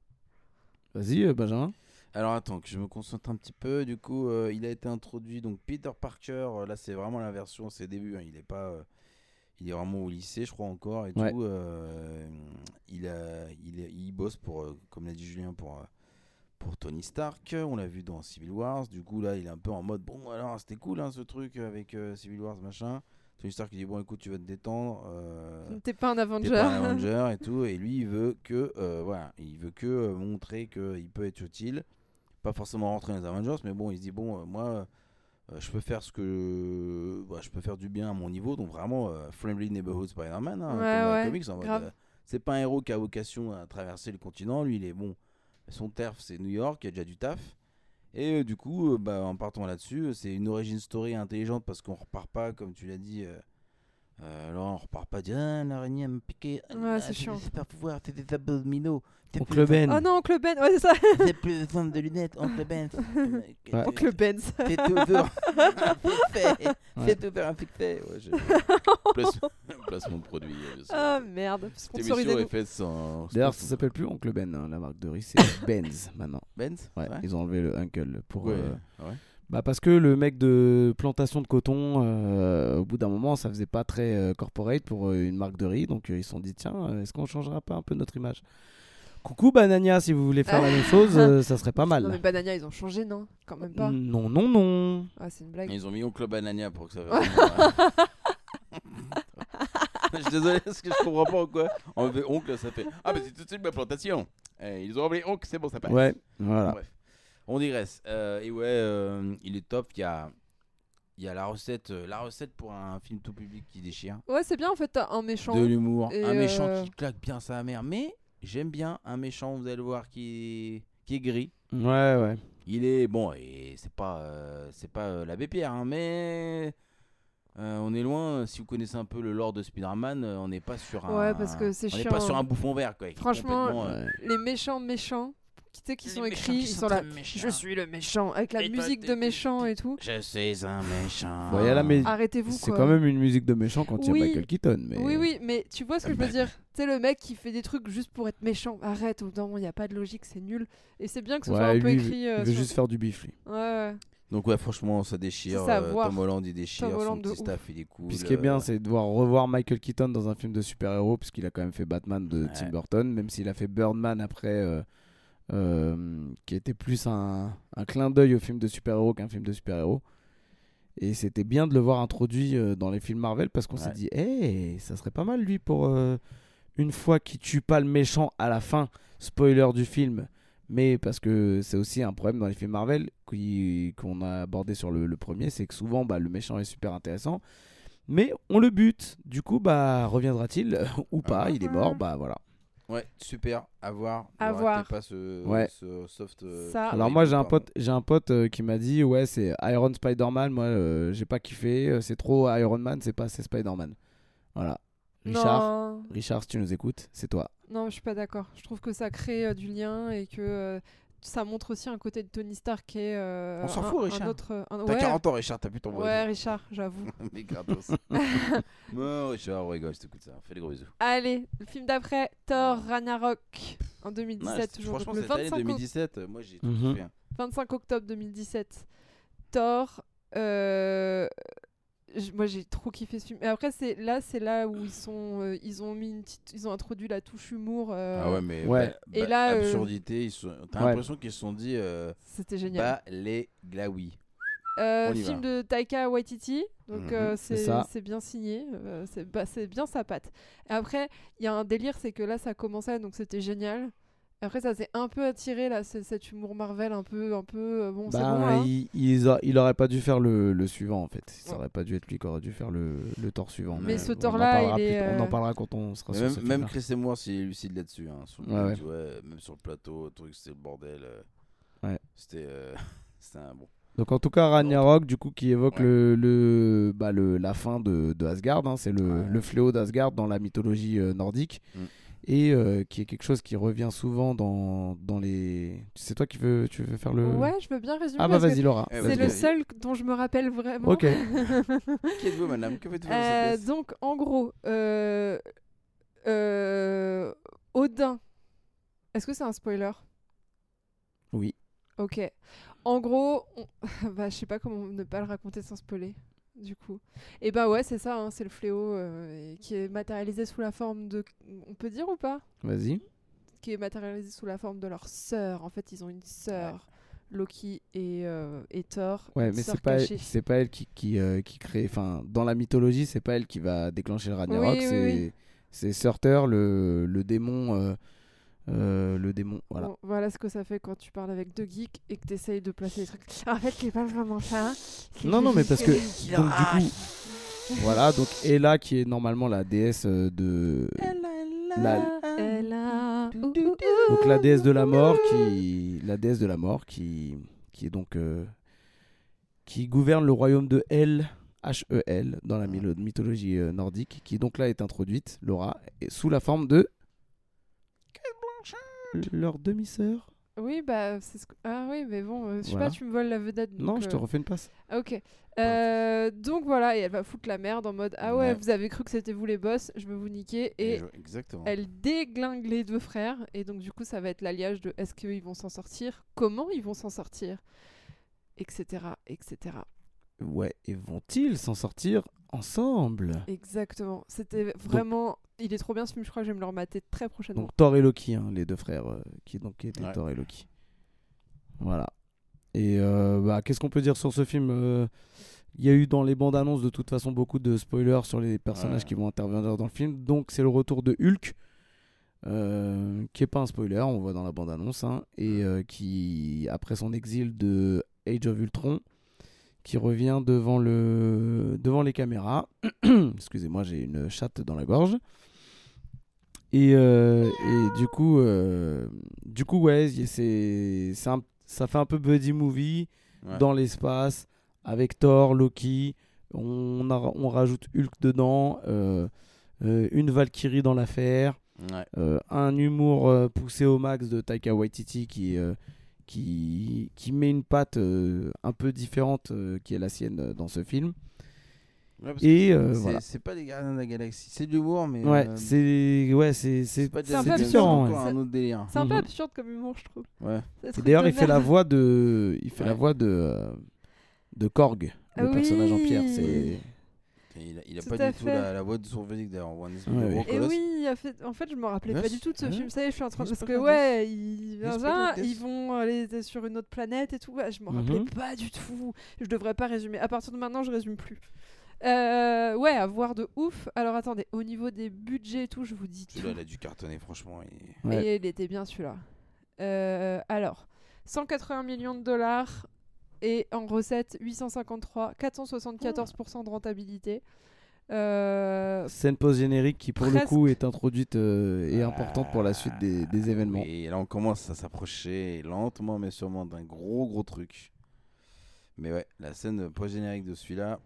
vas-y euh, Benjamin Alors attends, que je me concentre un petit peu. Du coup, euh, il a été introduit donc Peter Parker. euh, là, c'est vraiment la version, ses débuts. hein, il est pas, euh, il est vraiment au lycée, je crois encore et Ouais. tout. euh, il a, il, bosse pour, euh, comme l'a dit Julien, pour euh, pour Tony Stark. On l'a vu dans Civil Wars. Du coup, là, il est un peu en mode bon, alors c'était cool hein, ce truc avec euh, Civil Wars machin. Tony Stark il dit bon, écoute, tu vas te détendre. euh, T'es pas un T'es Avenger. pas un Avenger et tout, et lui il veut que euh, voilà, il veut que euh, montrer qu'il peut être utile, pas forcément rentrer dans les Avengers, mais bon, il se dit bon, moi, je peux faire ce que, bah, je peux faire du bien à mon niveau, donc vraiment friendly neighborhood Spider-Man, hein, Ouais, ouais, comics, en mode, grave. c'est pas un héros qui a vocation à traverser le continent, lui il est bon, son terf c'est New York, il y a déjà du taf. Et euh, du coup, euh, bah, en partant là-dessus, euh, c'est une origin story intelligente parce qu'on repart pas, comme tu l'as dit, là on repart pas dire ah, l'araignée m'a piqué, ah, Ouais, c'est j'ai chiant. super pouvoirs, c'est des abdominaux. Oncle Ben. Oh non, Oncle Ben, ouais, c'est ça. T'as plus besoin de lunettes, oncle Ben. Ouais. Oncle Benz. Fais tout faire un. Ouais. Fais tout faire un succès. Ouais, je... Place... Placement de produit. je sais. Ah merde, Cette sponsorisez émission est nous. faite sans. D'ailleurs, ça s'appelle plus Oncle Ben, hein, la marque de riz, c'est Benz maintenant. Benz Ouais, Ouais. ils ont enlevé le Uncle pour. Ouais, euh, ouais. Bah parce que le mec de plantation de coton, euh, au bout d'un moment, ça faisait pas très euh, corporate pour euh, une marque de riz, donc euh, ils se sont dit tiens, est-ce qu'on changera pas un peu notre image? Coucou Banania, si vous voulez faire la même chose, euh, ça serait pas Non mais mal. Banania, ils ont changé, non Quand même pas. Non, non, non. Ah, c'est une blague. Ils ont mis Oncle Banania pour que ça. Je suis désolé parce que je comprends pas. On fait oncle, ça fait. Ah, mais c'est tout de suite ma plantation. Eh, ils ont appelé oncle, c'est bon, ça passe. Ouais, voilà. Bref, on digresse. Euh, et ouais, euh, il est top. Il y a, il y a la recette, euh, la recette pour un film tout public qui déchire. Ouais, c'est bien en fait, t'as un méchant. De l'humour, Et un méchant qui claque bien sa mère. Mais j'aime bien un méchant, vous allez le voir, qui est, qui est gris. Ouais, ouais. Il est bon et c'est pas, euh, c'est pas euh, l'abbé Pierre, hein, mais euh, on est loin. Si vous connaissez un peu le lore de Spider-Man, euh, on n'est pas sur un. Ouais, parce que c'est On n'est chiant, pas sur hein. un bouffon vert, quoi. Franchement, complètement, euh. Les méchants méchants, qui, tu sais, qui sont écrits, ils sont là. Je suis le méchant, avec la Et musique de méchant et tout. Je suis un méchant. Bon, mé- Arrêtez-vous C'est quand même une musique de méchant quand il y a. Michael Keaton. Mais... Oui, oui, mais tu vois ce que je veux dire Tu sais, le mec qui fait des trucs juste pour être méchant. Arrête, au bout d'un moment, il n'y a pas de logique, c'est nul. Et c'est bien que ce Ouais, soit un peu lui, écrit. veut- euh, il veut sur- juste faire du bif, lui. Ouais, ouais. Donc ouais, franchement, ça déchire. Ça, euh. Tom Holland, il déchire. Tom Holland son petit ouf. staff, il est cool. Puis ce qui est bien, euh, c'est de voir revoir Michael Keaton dans un film de super-héros, puisqu'il a quand même fait Batman de Ouais. Tim Burton, même s'il a fait Birdman après, euh, qui était plus un, un clin d'œil au film de super-héros qu'un film de super-héros. Et c'était bien de le voir introduit euh, dans les films Marvel, parce qu'on s'est Ouais. dit, hé, ça serait pas mal lui pour euh, une fois qu'il tue pas le méchant à la fin, spoiler du film. Mais parce que c'est aussi un problème dans les films Marvel qu'on a abordé sur le, le premier, c'est que souvent bah, le méchant est super intéressant, mais on le bute. Du coup, bah reviendra-t-il ou pas? Il est mort, bah voilà. Ouais, super. À voir. À voir. pas ce, Ouais. ce soft. euh, Ça- Alors moi j'ai un pote, j'ai un pote euh, qui m'a dit ouais c'est Iron Spider-Man, moi euh, j'ai pas kiffé, c'est trop Iron Man, c'est pas assez Spider-Man. Voilà. Richard, Non, Richard, si tu nous écoutes, c'est toi. non, je suis pas d'accord. Je trouve que ça crée euh, du lien et que euh, ça montre aussi un côté de Tony Stark qui est. euh, On s'en un- fout, un Richard. autre, un- T'as ouais, 40 ans, Richard, t'as plus ton Ouais, Richard, j'avoue. Mais gratos. non, Richard, on rigole, je t'écoute ça. Fais des gros bisous. Allez, le film d'après, Thor Ragnarok, en 2017, Non, toujours. franchement, cette année 25, o- 2017, euh, moi j'ai tout kiffé. hein. 25 octobre 2017. Thor. euh, Moi j'ai trop kiffé ce film. Et après c'est là c'est là où ils sont euh, ils ont mis une petite ils ont introduit la touche humour. euh, Ah ouais, mais Ouais. bah- Et bah, là, euh, absurdité, ils sont... t'as Ouais. l'impression qu'ils se sont dit euh, C'était génial. bah les glaouis. Euh, film va. de Taika Waititi, donc Mhm. euh, C'est bien signé, euh, c'est bah, c'est bien sa patte. Et après, il y a un délire, c'est que là ça commençait, donc c'était génial. Après, ça s'est un peu attiré là, cet humour Marvel un peu, un peu euh, bon, c'est Bah, bon là. il, il a- il aurait pas dû faire le, le suivant en fait. Ça Ouais. aurait pas dû être lui qui aurait dû faire le, le Thor suivant. Mais euh, ce parlera il est, plus- On en euh, parlera quand on sera Mais sur même, ce même. Chris et moi, c'est lucide là-dessus. Hein, sur le Ouais, coup, ouais. tu vois, même sur le plateau, le truc, c'était le bordel. euh, Ouais. C'était euh, c'était un bon. Donc en tout cas Ragnarok du coup qui évoque Ouais. le, le, bah, le la fin de, de Asgard, hein, c'est le, Ouais. le fléau d'Asgard dans la mythologie euh, nordique Mm. Et euh, qui est quelque chose qui revient souvent dans, dans les. C'est toi qui veux tu veux faire le. Ouais, je veux bien résumer. Ah bah vas-y Laura. Eh, C'est le seul dont je me rappelle vraiment. Ok. Qui êtes-vous, madame? Que faites-vous Euh, donc, en gros, euh, euh, Odin. Est-ce que c'est un spoiler? Oui. Ok. En gros, on... bah, je sais pas comment ne pas le raconter sans spoiler, du coup. Et bah ouais, c'est ça, hein, c'est le fléau euh, qui est matérialisé sous la forme de... On peut dire ou pas? Vas-y. Qui est matérialisé sous la forme de leur sœur. En fait, ils ont une sœur, Loki et, euh, et Thor. Ouais, mais c'est pas c'est pas elle qui qui, euh, qui crée. Enfin, dans la mythologie, c'est pas elle qui va déclencher le Ragnarok. Oui, c'est oui. Surtur, le le démon. Euh, le démon. Voilà. Bon, voilà ce que ça fait quand tu parles avec deux geeks et que tu essayes de placer les trucs. En fait, c'est pas vraiment ça. C'est Non, non, mais parce que donc du coup, voilà. Donc Ella qui est normalement la déesse euh, de la- Elle a... Ouh, ouh, donc la déesse de la mort qui la déesse de la mort qui qui est donc euh, qui gouverne le royaume de Hel H-E-L dans la mylo- mythologie euh, nordique qui donc là est introduite Laura sous la forme de leur demi-sœur? Oui, bah, c'est ce que... Ah oui, mais bon, euh, je sais Voilà. pas, tu me voles la vedette. Non, donc, je te euh, refais une passe. ah, Ok. Euh, donc voilà, et elle va foutre la merde en mode Ah ouais, Ouais. vous avez cru que c'était vous les boss, je veux vous niquer. Et je- Exactement. elle déglingue les deux frères. Et donc, du coup, ça va être l'alliage de est-ce qu'ils vont s'en sortir Comment ils vont s'en sortir Etc. Etc. Ouais, et vont-ils s'en sortir ensemble? Exactement. C'était vraiment. Il est trop bien ce film, je crois que je vais me le remater très prochainement. Donc Thor et Loki, hein, les deux frères euh, qui donc qui étaient Ouais. Thor et Loki. Voilà. Et euh, bah, qu'est-ce qu'on peut dire sur ce film Euh, Il y a eu dans les bandes annonces de toute façon beaucoup de spoilers sur les personnages Ouais. qui vont intervenir dans le film. Donc c'est le retour de Hulk, euh, qui est pas un spoiler, on voit dans la bande annonce, hein, et euh, qui après son exil de Age of Ultron, qui revient devant le devant les caméras. Excusez-moi, j'ai une chatte dans la gorge. Et, euh, et du coup, euh, du coup, ouais, c'est, ça fait un peu buddy movie Ouais. dans l'espace avec Thor, Loki. On, a- on rajoute Hulk dedans, euh, une Valkyrie dans l'affaire. Ouais. Un humour poussé au max de Taika Waititi qui, qui, qui met une patte un peu différente qui est la sienne dans ce film. Ouais, Et euh, c'est- voilà. C'est pas les Gardiens de la Galaxie, c'est de l'humour, mais. Ouais, euh, c'est ouais, c'est c'est c'est un différent, ouais. un autre délire. C'est un peu Mhm. absurde comme humour, je trouve. Ouais. D'ailleurs, il fait la voix de il fait la voix de euh, de Korg, le Ah personnage en pierre, c'est il a, il a Tout pas du tout fait. la, la voix de son physique d'ailleurs. Ouais, Et oui, en fait, je me rappelais pas du tout de ce ouais. film. Ça y est, je suis en train de. Mais Parce c'est que, ouais, ils, c'est Vingt, grave, ils vont aller sur une autre planète et tout. Ouais, je me rappelais Mhm. pas du tout. Je devrais pas résumer. À partir de maintenant, je résume plus. Euh, ouais, à voir de ouf. Alors attendez, au niveau des budgets et tout, je vous dis tout. Celui-là, il a dû cartonner, franchement. et- Ouais. Et il était bien celui-là. Euh, alors, 180 millions de dollars et en recettes 853, 474% de rentabilité. Euh, scène post générique qui pour le coup est introduite euh, et importante pour la suite des, des Ah, événements. Et là, on commence à s'approcher lentement, mais sûrement d'un gros, gros truc. Mais ouais, la scène post-générique de celui-là.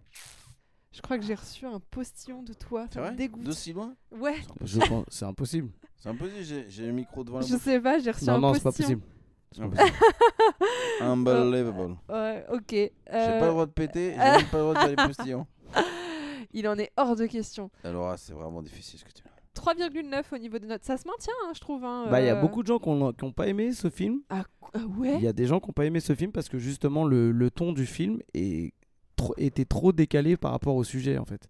Je crois que j'ai reçu un postillon de toi. C'est Ça me vrai dégoûte. D'aussi loin Ouais, c'est impossible. C'est impossible, j'ai j'ai le micro devant la je bouche. sais pas, j'ai reçu Non un non, c'est pas postillon. possible. C'est Ah, pas possible. Unbelievable. Ouais, ok. J'ai Euh, pas le droit de péter, j'ai même pas le droit de faire les postillons. Il en est hors de question. Alors, ah, c'est vraiment difficile ce que tu as. 3,9 au niveau des notes. Ça se maintient, hein, je trouve. hein, Bah il y a euh. beaucoup de gens qui ont pas aimé ce film. Ah, ah ouais Il y a des gens qui n'ont pas aimé ce film parce que justement le, le ton du film est trop, était trop décalé par rapport au sujet en fait.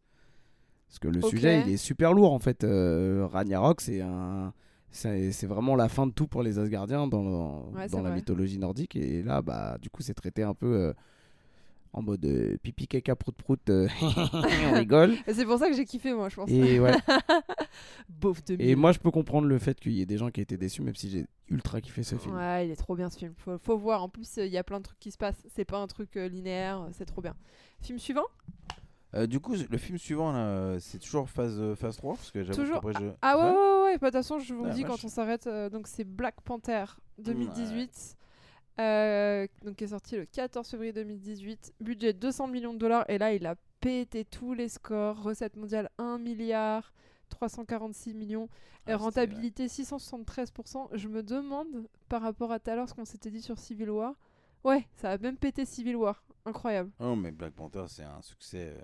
Parce que le sujet il est super lourd en fait. Euh, Ragnarok c'est un c'est vraiment la fin de tout pour les Asgardiens dans, dans Ouais, la vrai. mythologie nordique et là bah du coup c'est traité un peu euh, en mode euh, pipi caca prout prout euh, on rigole C'est pour ça que j'ai kiffé, moi, je pense. et ouais Beauf de et moi je peux comprendre le fait qu'il y ait des gens qui étaient déçus même si j'ai ultra kiffé ce film. Ouais, il est trop bien ce film. Faut, faut voir. En plus, il y a plein de trucs qui se passent. C'est pas un truc euh, linéaire. C'est trop bien. Film suivant? Euh, du coup, le film suivant, euh, c'est toujours phase, euh, phase 3 parce que Toujours. qu'après je... Ah ouais, Ouais ouais, ouais. ouais. Bah, De toute façon, je vous Ah, dis vache. quand on s'arrête. euh, donc, c'est Black Panther 2018. Euh, donc, qui est sorti le 14 février 2018. Budget 200 millions de dollars. Et là, il a pété tous les scores. Recette mondiale 1 milliard 346 millions. Ah, rentabilité 673%. Je me demande, par rapport à tout à l'heure, ce qu'on s'était dit sur Civil War. Ouais, ça a même pété Civil War. Incroyable. Oh, mais Black Panther, c'est un succès. euh,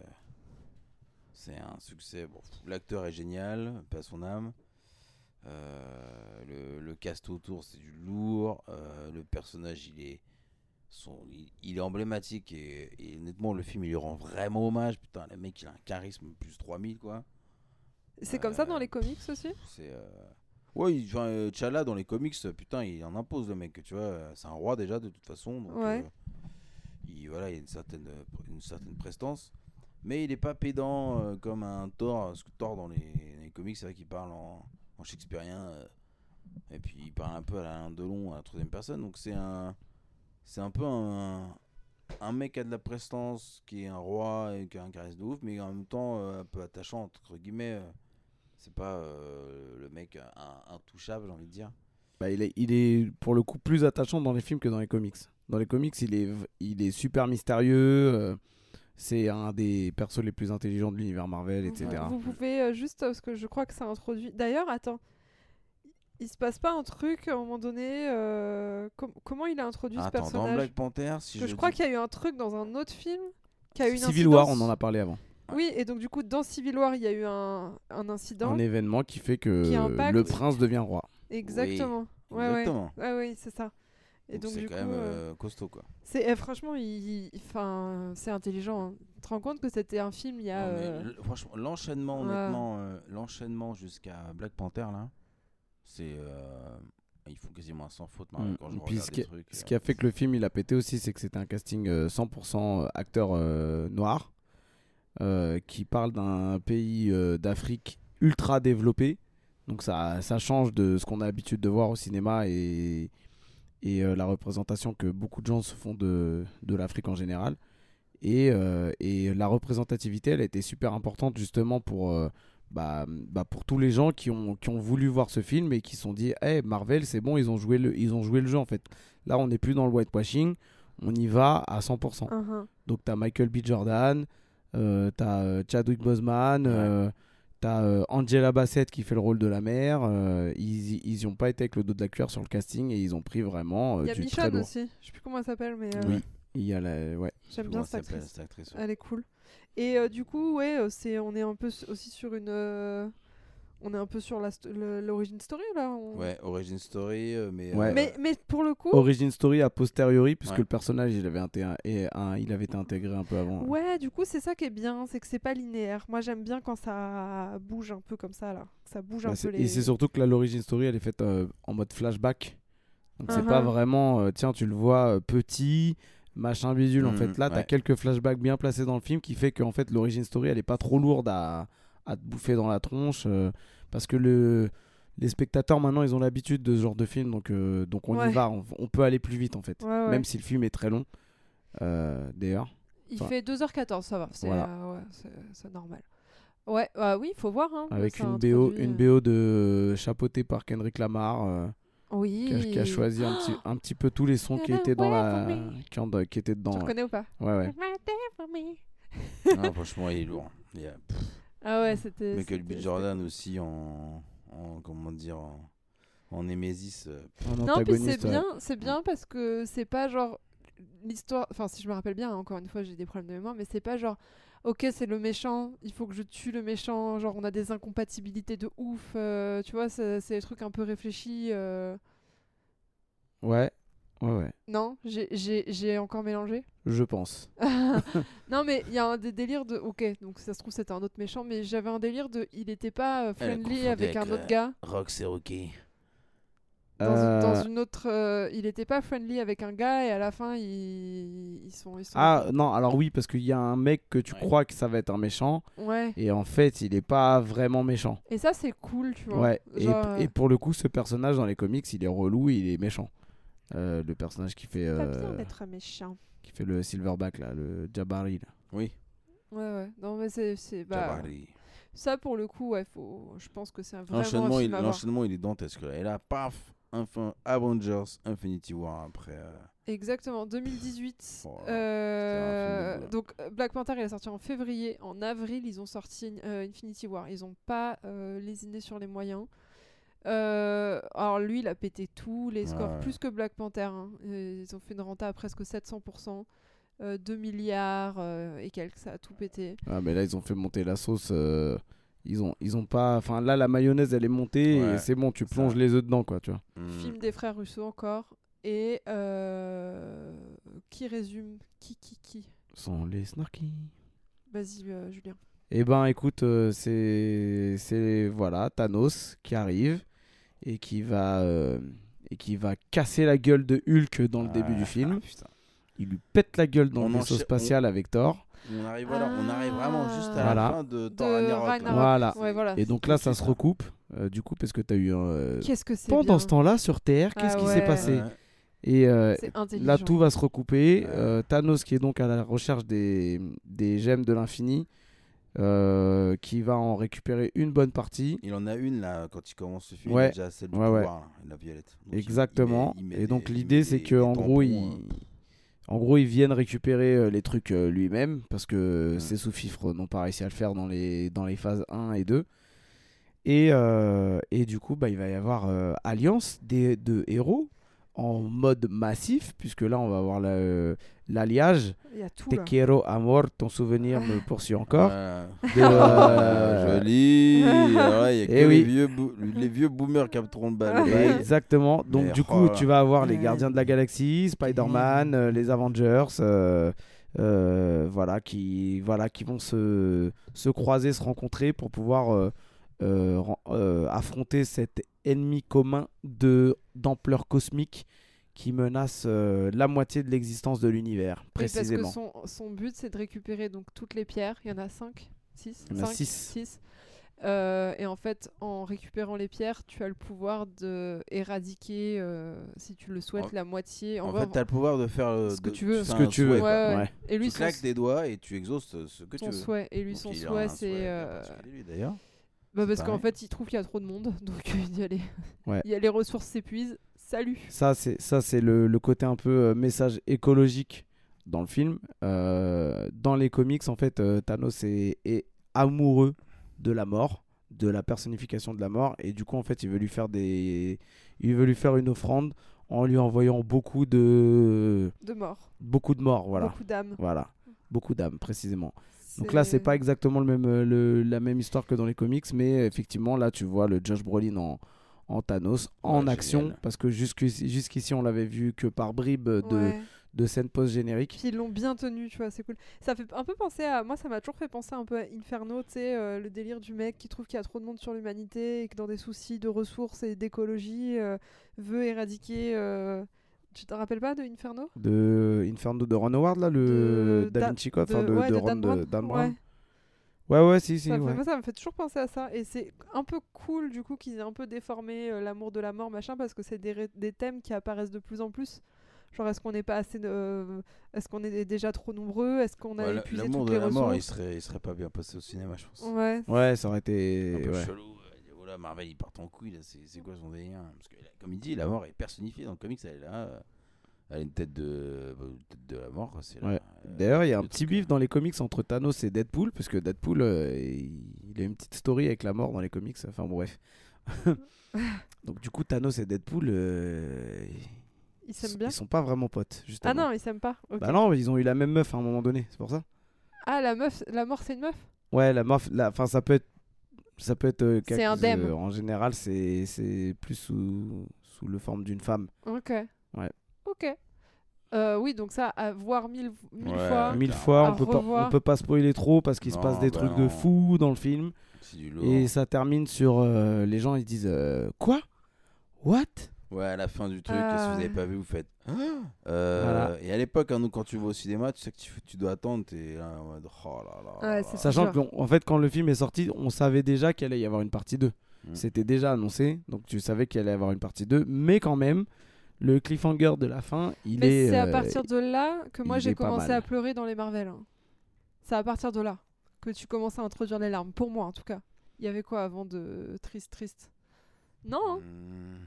C'est un succès. Bon, l'acteur est génial, pas son âme. Euh, le, le cast autour, c'est du lourd. Euh, le personnage, il est. Son, il, il est emblématique et, et honnêtement, le film, il lui rend vraiment hommage. Putain, le mec, il a un charisme plus 3000, quoi. C'est comme ça dans les comics aussi? C'est. euh, Ouais, enfin, T'Challa dans les comics, putain, il en impose le mec, tu vois. C'est un roi déjà, de toute façon. Donc, Ouais. il, voilà, il a une certaine, une certaine prestance. Mais il est pas pédant comme un Thor. Parce que Thor dans les, dans les comics, c'est vrai qu'il parle en, en shakespearien. euh, et puis il parle un peu à la Delon, à la troisième personne. Donc c'est un. C'est un peu un. Un mec qui a de la prestance, qui est un roi et qui a un charisme de ouf, mais en même temps euh, un peu attachant, entre guillemets. euh, c'est pas le mec intouchable, j'ai envie de dire. Bah, il, est, il est pour le coup plus attachant dans les films que dans les comics. Dans les comics, il est, il est super mystérieux. C'est un des persos les plus intelligents de l'univers Marvel, etc. Vous pouvez euh, juste, parce que je crois que ça introduit. D'ailleurs, attends. Il se passe pas un truc à un moment donné euh, com- Comment il a introduit ce dans personnage Black Panther, si Parce que je, je crois dis- qu'il y a eu un truc dans un autre film qui a eu une Civil War, on en a parlé avant. Oui, et donc du coup, dans Civil War, il y a eu un, un incident. Un événement qui fait que Qui le prince devient roi. Exactement. Ouais. Exactement. Ouais, ouais, c'est ça. Et donc, c'est quand coup, même euh, euh, costaud quoi. c'est eh, franchement, il, il- enfin, c'est intelligent. hein. Tu te rends compte que c'était un film il y a. Non, euh, franchement, l'enchaînement, ouais. honnêtement, euh, l'enchaînement jusqu'à Black Panther là, c'est. euh, ils font quasiment un sans faute. Quand je Puis regarde ce des qui, trucs, ce euh, qui a fait que le film il a pété aussi, c'est que c'était un casting euh, 100% acteur euh, noir euh, qui parle d'un pays euh, d'Afrique ultra développé. Donc ça, ça change de ce qu'on a l'habitude de voir au cinéma et, et euh, la représentation que beaucoup de gens se font de, de l'Afrique en général. Et, euh, et la représentativité, elle a été super importante justement pour, euh, bah, bah, pour tous les gens qui ont, qui ont voulu voir ce film et qui se sont dit hey, Marvel, c'est bon, ils ont, joué le, ils ont joué le jeu en fait. Là, on n'est plus dans le whitewashing, on y va à 100%. uhum. Donc, tu as Michael B. Jordan, euh, tu as Chadwick Boseman, Ouais. euh, T'as euh, Angela Bassett qui fait le rôle de la mère. euh, ils, ils y ont pas été avec le dos de la cuillère sur le casting et ils ont pris vraiment euh, Il y a du Michonne aussi. Je sais plus comment elle s'appelle, mais euh, Oui. Il y a la, ouais. j'aime bien cette actrice. cette actrice, ouais. Elle est cool. Et euh, du coup, ouais, c'est on est un peu aussi sur une. On est un peu sur l'origin story là. on- Ouais, Origin Story, euh, mais. Ouais. euh, Mais, mais pour le coup. Origin story a posteriori puisque Ouais. le personnage il avait, inté- et un- il avait été intégré un peu avant. Ouais, du coup, c'est ça qui est bien, c'est que c'est pas linéaire. Moi, j'aime bien quand ça bouge un peu comme ça là. Que ça bouge Bah, un c'est- peu les. Et c'est surtout que là, l'origin story, elle est faite euh, en mode flashback. Donc c'est Mhm. pas vraiment, euh, tiens, tu le vois euh, petit, machin bidule. en Mhm, fait, là, t'as quelques flashbacks bien placés dans le film qui fait qu'en fait, l'origin story, elle est pas trop lourde à, à te bouffer dans la tronche. euh, parce que le, les spectateurs, maintenant, ils ont l'habitude de ce genre de film. Donc, euh, donc on Ouais. y va. On, on peut aller plus vite, en fait. Ouais, ouais. Même si le film est très long. euh, D'ailleurs. Il fait 2h14, ça va. C'est Voilà. euh, normal. Ouais, ah oui, il faut voir. Hein, Avec une BO, introduit, une BO de chapeautée par Kendrick Lamar. euh, Oui. qui, a, qui a choisi un petit, un petit peu tous les sons qui étaient dans la qui, en- qui étaient dedans Tu ouais. reconnais ou pas? Ouais ouais non, franchement, il est lourd. Il a- Ah ouais, c'était. Michael c'était- B. Jordan aussi en. en comment dire En, en Némésis. euh, Non, puis c'est ouais. bien, c'est bien parce que c'est pas genre l'histoire. Enfin, si je me rappelle bien, hein, encore une fois, j'ai des problèmes de mémoire, mais c'est pas genre. Ok, c'est le méchant, il faut que je tue le méchant. Genre, on a des incompatibilités de ouf. euh, tu vois, c'est c'est des trucs un peu réfléchis. euh. ouais ouais ouais Non, j'ai- encore mélangé. je pense non, mais il y a un des délires de. Ok, donc ça se trouve, c'était un autre méchant, mais j'avais un délire de. Il était pas euh, friendly avec un autre euh, gars. Rock, Rocky. Dans, une- Euh, dans une autre. euh, il était pas friendly avec un gars et à la fin, ils, ils sont. Ils sont ah non alors oui parce qu'il y a un mec que tu Ouais. crois que ça va être un méchant Ouais. et en fait il est pas vraiment méchant Et ça, c'est cool, tu vois. ouais et, Genre, et pour le coup ce personnage dans les comics il est relou il est méchant Euh, le personnage qui fait Pas euh, bien d'être méchant. qui fait le silverback là le Jabari là. Oui, Ouais, ouais. Non, mais c'est. c'est- Bah, Jabari. ça, pour le coup, ouais, faut... je pense que c'est un- un L'enchaînement, il, l'enchaînement, il est dantesque. Et là, paf, enfin, Avengers, Infinity War après. euh, Exactement, 2018. Oh, euh, c'était un film de donc Black Panther il est sorti en février. En avril, ils ont sorti euh, Infinity War. Ils n'ont pas euh, lésiné sur les moyens. Euh, alors lui, il a pété tous les scores, Ouais. plus que Black Panther. hein. Euh, Ils ont fait une renta à presque 700%. euh, 2 milliards euh, et quelques, ça a tout pété. Ah, mais là, ils ont fait monter la sauce. euh, Ils ont, ils ont pas. Enfin, là, la mayonnaise, elle est montée Ouais, et c'est bon, tu ça. plonges les œufs dedans, quoi, tu vois. hmm. Film des frères Russo encore. Et euh, qui résume Qui, qui, qui? Sans les snarky. Vas-y, euh, Julien. Eh ben, écoute, euh, c'est. C'est. Voilà, Thanos qui arrive et qui va. euh, Et qui va casser la gueule de Hulk dans le début du film. ah, putain. Il lui pète la gueule dans On le vaisseau spatial avec Thor. On arrive, voilà, on arrive vraiment juste à Voilà. la fin de Thor De Ragnarok. là. Ragnarok. Voilà. Ouais, voilà. Et donc là, ça se recoupe. euh, du coup, parce que tu as eu un. euh, Qu'est-ce que c'est Pendant bien. ce temps-là, sur Terre, qu'est-ce Ah qui s'est ouais. passé Ouais. Et euh. Là, tout va se recouper. Ouais. Euh, Thanos, qui est donc à la recherche des, des gemmes de l'infini, euh, qui va en récupérer une bonne partie. Il en a une là quand il commence ce film. Ouais. Il a déjà celle du Ouais, pouvoir, la violette. Donc, Exactement. il met- il met Et donc l'idée, c'est que en gros, il... euh, en gros, ils viennent récupérer euh, les trucs euh, lui-même parce que ses sous-fifres n'ont pas réussi à le faire dans les, dans les phases 1 et 2. Et, euh, et du coup, bah, il va y avoir alliance des, de héros en mode massif, puisque là, on va avoir euh, l'alliage. Te là. quiero amor, ton souvenir me poursuit encore. De, euh, Joli. Y a que Eh oui. les, vieux bou- les vieux boomers capteront le bal. Ouais, exactement. Donc Mais du oh coup, là. tu vas avoir les. Gardiens de la Galaxie, Spider-Man, euh, les Avengers, euh, euh, voilà, qui, voilà, qui vont se, se croiser, se rencontrer pour pouvoir euh, affronter cet ennemi commun de d'ampleur cosmique qui menace euh, la moitié de l'existence de l'univers, Oui, parce que précisément. son, son but, c'est de récupérer donc toutes les pierres. Il y en a 5 6 Il y en a six. et en fait, en récupérant les pierres, tu as le pouvoir de éradiquer, euh, si tu le souhaites, En- la moitié. En fait, t'as le pouvoir de faire euh, Ce que tu veux. Ce que tu veux. souhait, Ouais, quoi. ouais. Ouais. Et lui, Tu son, claques des doigts et tu exauces ce que tu veux. souhait. Et lui, Donc, son souhait, c'est. euh, d'ailleurs. Bah, parce qu'en fait, il trouve qu'il y a trop de monde. Donc, il y a les, Ouais. il y a les ressources s'épuisent. Salut Ça, c'est ça, c'est le, le côté un peu euh, message écologique dans le film. Euh, dans les comics, en fait, euh, Thanos est, est amoureux de la mort. de la personnification de la mort. Et du coup, en fait, il veut lui faire des, il veut lui faire une offrande en lui envoyant beaucoup de, De mort. beaucoup de morts, voilà, Beaucoup d'âmes. voilà, beaucoup d'âmes précisément. Donc là, c'est pas exactement le même, euh, le- la même histoire que dans les comics, mais effectivement, là, tu vois le Josh Brolin en, en Thanos, en Ouais, action, génial. parce que jusqu'ici, jusqu'ici, on l'avait vu que par bribes de, Ouais. de scènes post-génériques. Puis ils l'ont bien tenu, tu vois, c'est cool. Ça fait un peu penser à. Moi, ça m'a toujours fait penser un peu à Inferno, tu sais, euh, le délire du mec qui trouve qu'il y a trop de monde sur l'humanité et que dans des soucis de ressources et d'écologie, euh, veut éradiquer. euh, Tu te rappelles pas de Inferno? De Inferno de Ron Howard, là, le De- Da Vinci de, ouais, de de Ron Dan de- Brown. Dan Brown. Ouais. Ouais, ouais, si, si, Ça, me ouais. fait, moi, ça me fait toujours penser à ça. Et c'est un peu cool, du coup, qu'ils aient un peu déformé euh, l'amour de la mort, machin, parce que c'est des, ré- des thèmes qui apparaissent de plus en plus. Genre, est-ce qu'on n'est pas assez. de- euh, est-ce qu'on est déjà trop nombreux? Est-ce qu'on a Ouais, épuisé L'amour toutes de les la mort, il ressources? serait, il serait pas bien passé au cinéma, je pense. Ouais. Ouais, ça aurait été. un peu ouais. chelou. Euh, Marvel, il part en couille, là. C'est quoi son délire Parce que, là, comme il dit, la mort est personnifiée dans le comics, elle est là. euh, Elle a une tête de, une tête de la mort. Ouais. euh, D'ailleurs, il y a un petit bif euh, dans les comics entre Thanos et Deadpool, parce que Deadpool, euh, il a une petite story avec la mort dans les comics. Enfin, bref. Donc, du coup, Thanos et Deadpool, euh, Ils s'aiment ils, bien ils sont pas vraiment potes, justement. Ah non, ils s'aiment pas. ok. Bah non, ils ont eu la même meuf à un moment donné, c'est pour ça. Ah, la meuf, la mort, c'est une meuf? Ouais, la meuf, la, enfin, ça peut être, ça peut être. euh, euh, en général, c'est, c'est plus sous, sous le forme d'une femme. Ok. Ouais. Ok. Euh, oui, donc ça, à voir mille, mille Ouais. fois. Mille fois, À on peut pas, revoir. on peut pas spoiler trop parce qu'il se Non, passe des bah trucs de non. fou dans le film. C'est du lourd. Et ça termine sur euh, les gens ils disent euh, quoi? What? Ouais, à la fin du truc, Ah. si vous avez pas vu, vous faites. Euh, Voilà. Et à l'époque, hein, nous, quand tu vas au cinéma, tu sais que tu, tu dois attendre. T'es là en mode. Oh là là. Ouais. Sachant qu'en en fait quand le film est sorti, on savait déjà qu'il allait y avoir une partie 2. Mm. C'était déjà annoncé, donc tu savais qu'il allait y avoir une partie 2, mais quand même le cliffhanger de la fin, il Mais est c'est à euh, partir de là que moi j'ai commencé à pleurer dans les Marvel. hein. C'est à partir de là que tu commences à introduire les larmes. Pour moi, en tout cas. Il y avait quoi avant de triste, triste? Non hein Mm.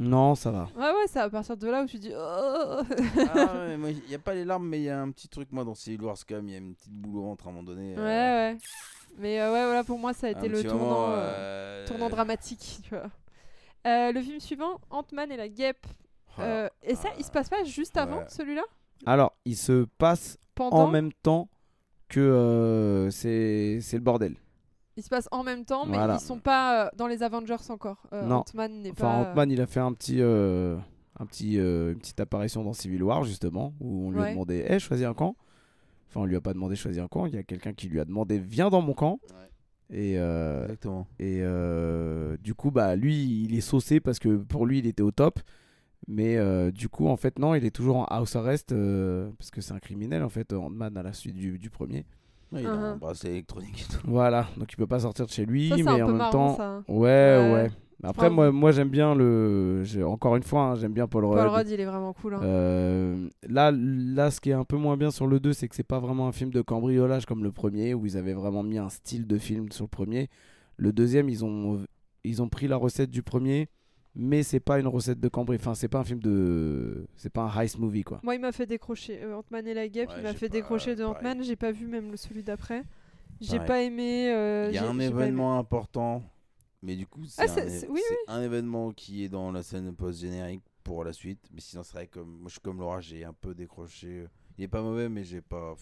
Non, ça va. Ouais, ouais, c'est à partir de là où tu dis. Oh Ah ouais, moi, il n'y a pas les larmes, mais il y a un petit truc, moi, dans Civil Wars, quand même. Il y a une petite boule au ventre à un moment donné. Ouais, euh, ouais. Mais euh, ouais, voilà, pour moi, ça a été un le petit tournant, moment, euh, tournant dramatique, tu vois. Euh, le film suivant, Ant-Man et la guêpe. Euh, et ça, il se passe pas juste avant Ouais. celui-là? Alors, il se passe Pendant en même temps que euh, c'est c'est le bordel. Il se passe en même temps, mais Voilà. ils sont pas euh, dans les Avengers encore. Euh, Non. Ant-Man n'est Enfin, pas. Ant-Man, il a fait un petit, euh, un petit, euh, une petite apparition dans Civil War, justement, où on lui a demandé Eh, choisis un camp. Enfin, on lui a pas demandé choisis un camp. Il y a quelqu'un qui lui a demandé Viens dans mon camp. Ouais. Et, euh, Exactement. et euh, du coup, bah, lui, il est saucé parce que pour lui, il était au top. Mais euh, du coup, en fait, non, il est toujours en house arrest euh, parce que c'est un criminel, en fait, Ant-Man à la suite du, du premier. Il a un Uh-huh. bracelet électronique et tout. Voilà, donc il peut pas sortir de chez lui, ça, c'est mais un en peu même marrant, temps. ça. Ouais, Ouais. ouais. Après, Enfin, moi, moi j'aime bien le. j'ai- Encore une fois, hein, j'aime bien Paul Rudd. Paul Rudd, il est vraiment cool. hein. Euh, là, là, ce qui est un peu moins bien sur le 2, c'est que c'est pas vraiment un film de cambriolage comme le premier, où ils avaient vraiment mis un style de film sur le premier. Le deuxième, ils ont, ils ont pris la recette du premier, mais c'est pas une recette de cambri. Enfin, c'est pas un film de. C'est pas un heist movie, quoi. Moi, il m'a fait décrocher. Euh, Ant-Man et la guêpe, Ouais, il m'a fait pas- décrocher de. Ant-Man. J'ai pas vu même le celui d'après. J'ai pas aimé. euh, Il y a un événement important, mais du coup, c'est Ah, un, oui, événement qui est dans la scène post-générique pour la suite. Mais sinon, c'est vrai que comme, moi, je suis comme Laura, j'ai un peu décroché. Il est pas mauvais, mais j'ai pas.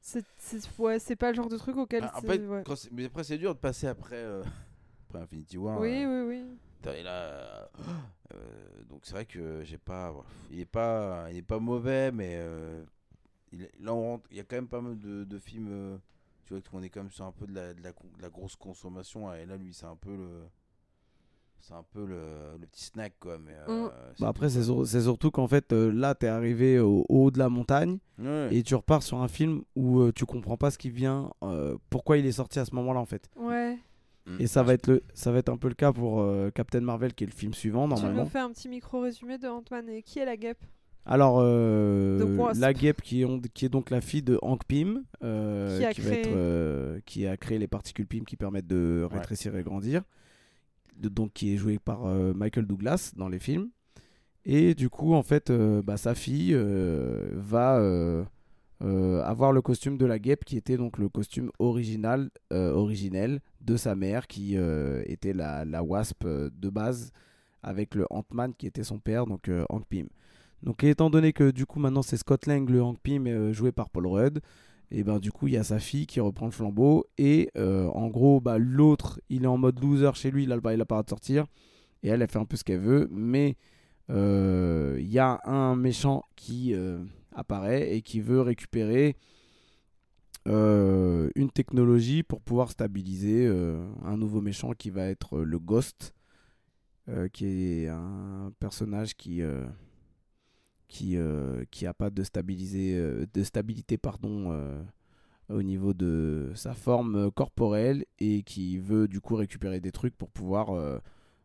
C'est ouais, pas le genre de truc auquel. Ah, en c'est- fait, ouais. quand c'est- mais après, c'est dur de passer après, euh, après Infinity War. Oui, euh, oui, oui. Et là, euh, donc c'est vrai que j'ai pas. Il est pas, il est pas mauvais, mais euh, il, là, on rentre- il y a quand même pas mal de, de films. euh, tu vois, qu'on est quand même sur un peu de la, de la, con- de la grosse consommation. Et là, lui, c'est un peu le. C'est un peu le, le petit snack, quoi. Mais, euh, Mm. c'est Bah après, tout, c'est quoi. sur- c'est surtout qu'en fait, euh, là, t'es arrivé au au haut de la montagne. Ouais. et tu repars sur un film où euh, tu comprends pas ce qui vient, euh, pourquoi il est sorti à ce moment-là en fait. Ouais. Mm. Et ça va être le, ça va être un peu le cas pour euh, Captain Marvel qui est le film suivant Tu normalement. nous fais un petit micro résumé de Ant-Man et qui est la guêpe? Alors euh, la guêpe qui est, on- qui est donc la fille de Hank Pym, euh, Qui a créé- être, euh, qui a créé les particules Pym qui permettent de Ouais. rétrécir et grandir. De- donc qui est joué par euh, Michael Douglas dans les films. Et du coup en fait, euh, bah, sa fille euh, va euh, avoir le costume de la guêpe qui était donc le costume original, euh, originel de sa mère qui euh, était la, la wasp de base avec le Ant-Man qui était son père, donc Hank Pym. Donc étant donné que du coup maintenant c'est Scott Lang, le Hank Pym joué par Paul Rudd, et ben du coup il y a sa fille qui reprend le flambeau et en gros bah, l'autre il est en mode loser chez lui, il a, il a pas de sortir et elle elle fait un peu ce qu'elle veut, mais il y a un méchant qui apparaît et qui veut récupérer euh, une technologie pour pouvoir stabiliser euh, un nouveau méchant qui va être euh, le Ghost, qui est un personnage qui qui qui a pas de stabilisé euh, de stabilité pardon au niveau de sa forme corporelle et qui veut du coup récupérer des trucs pour pouvoir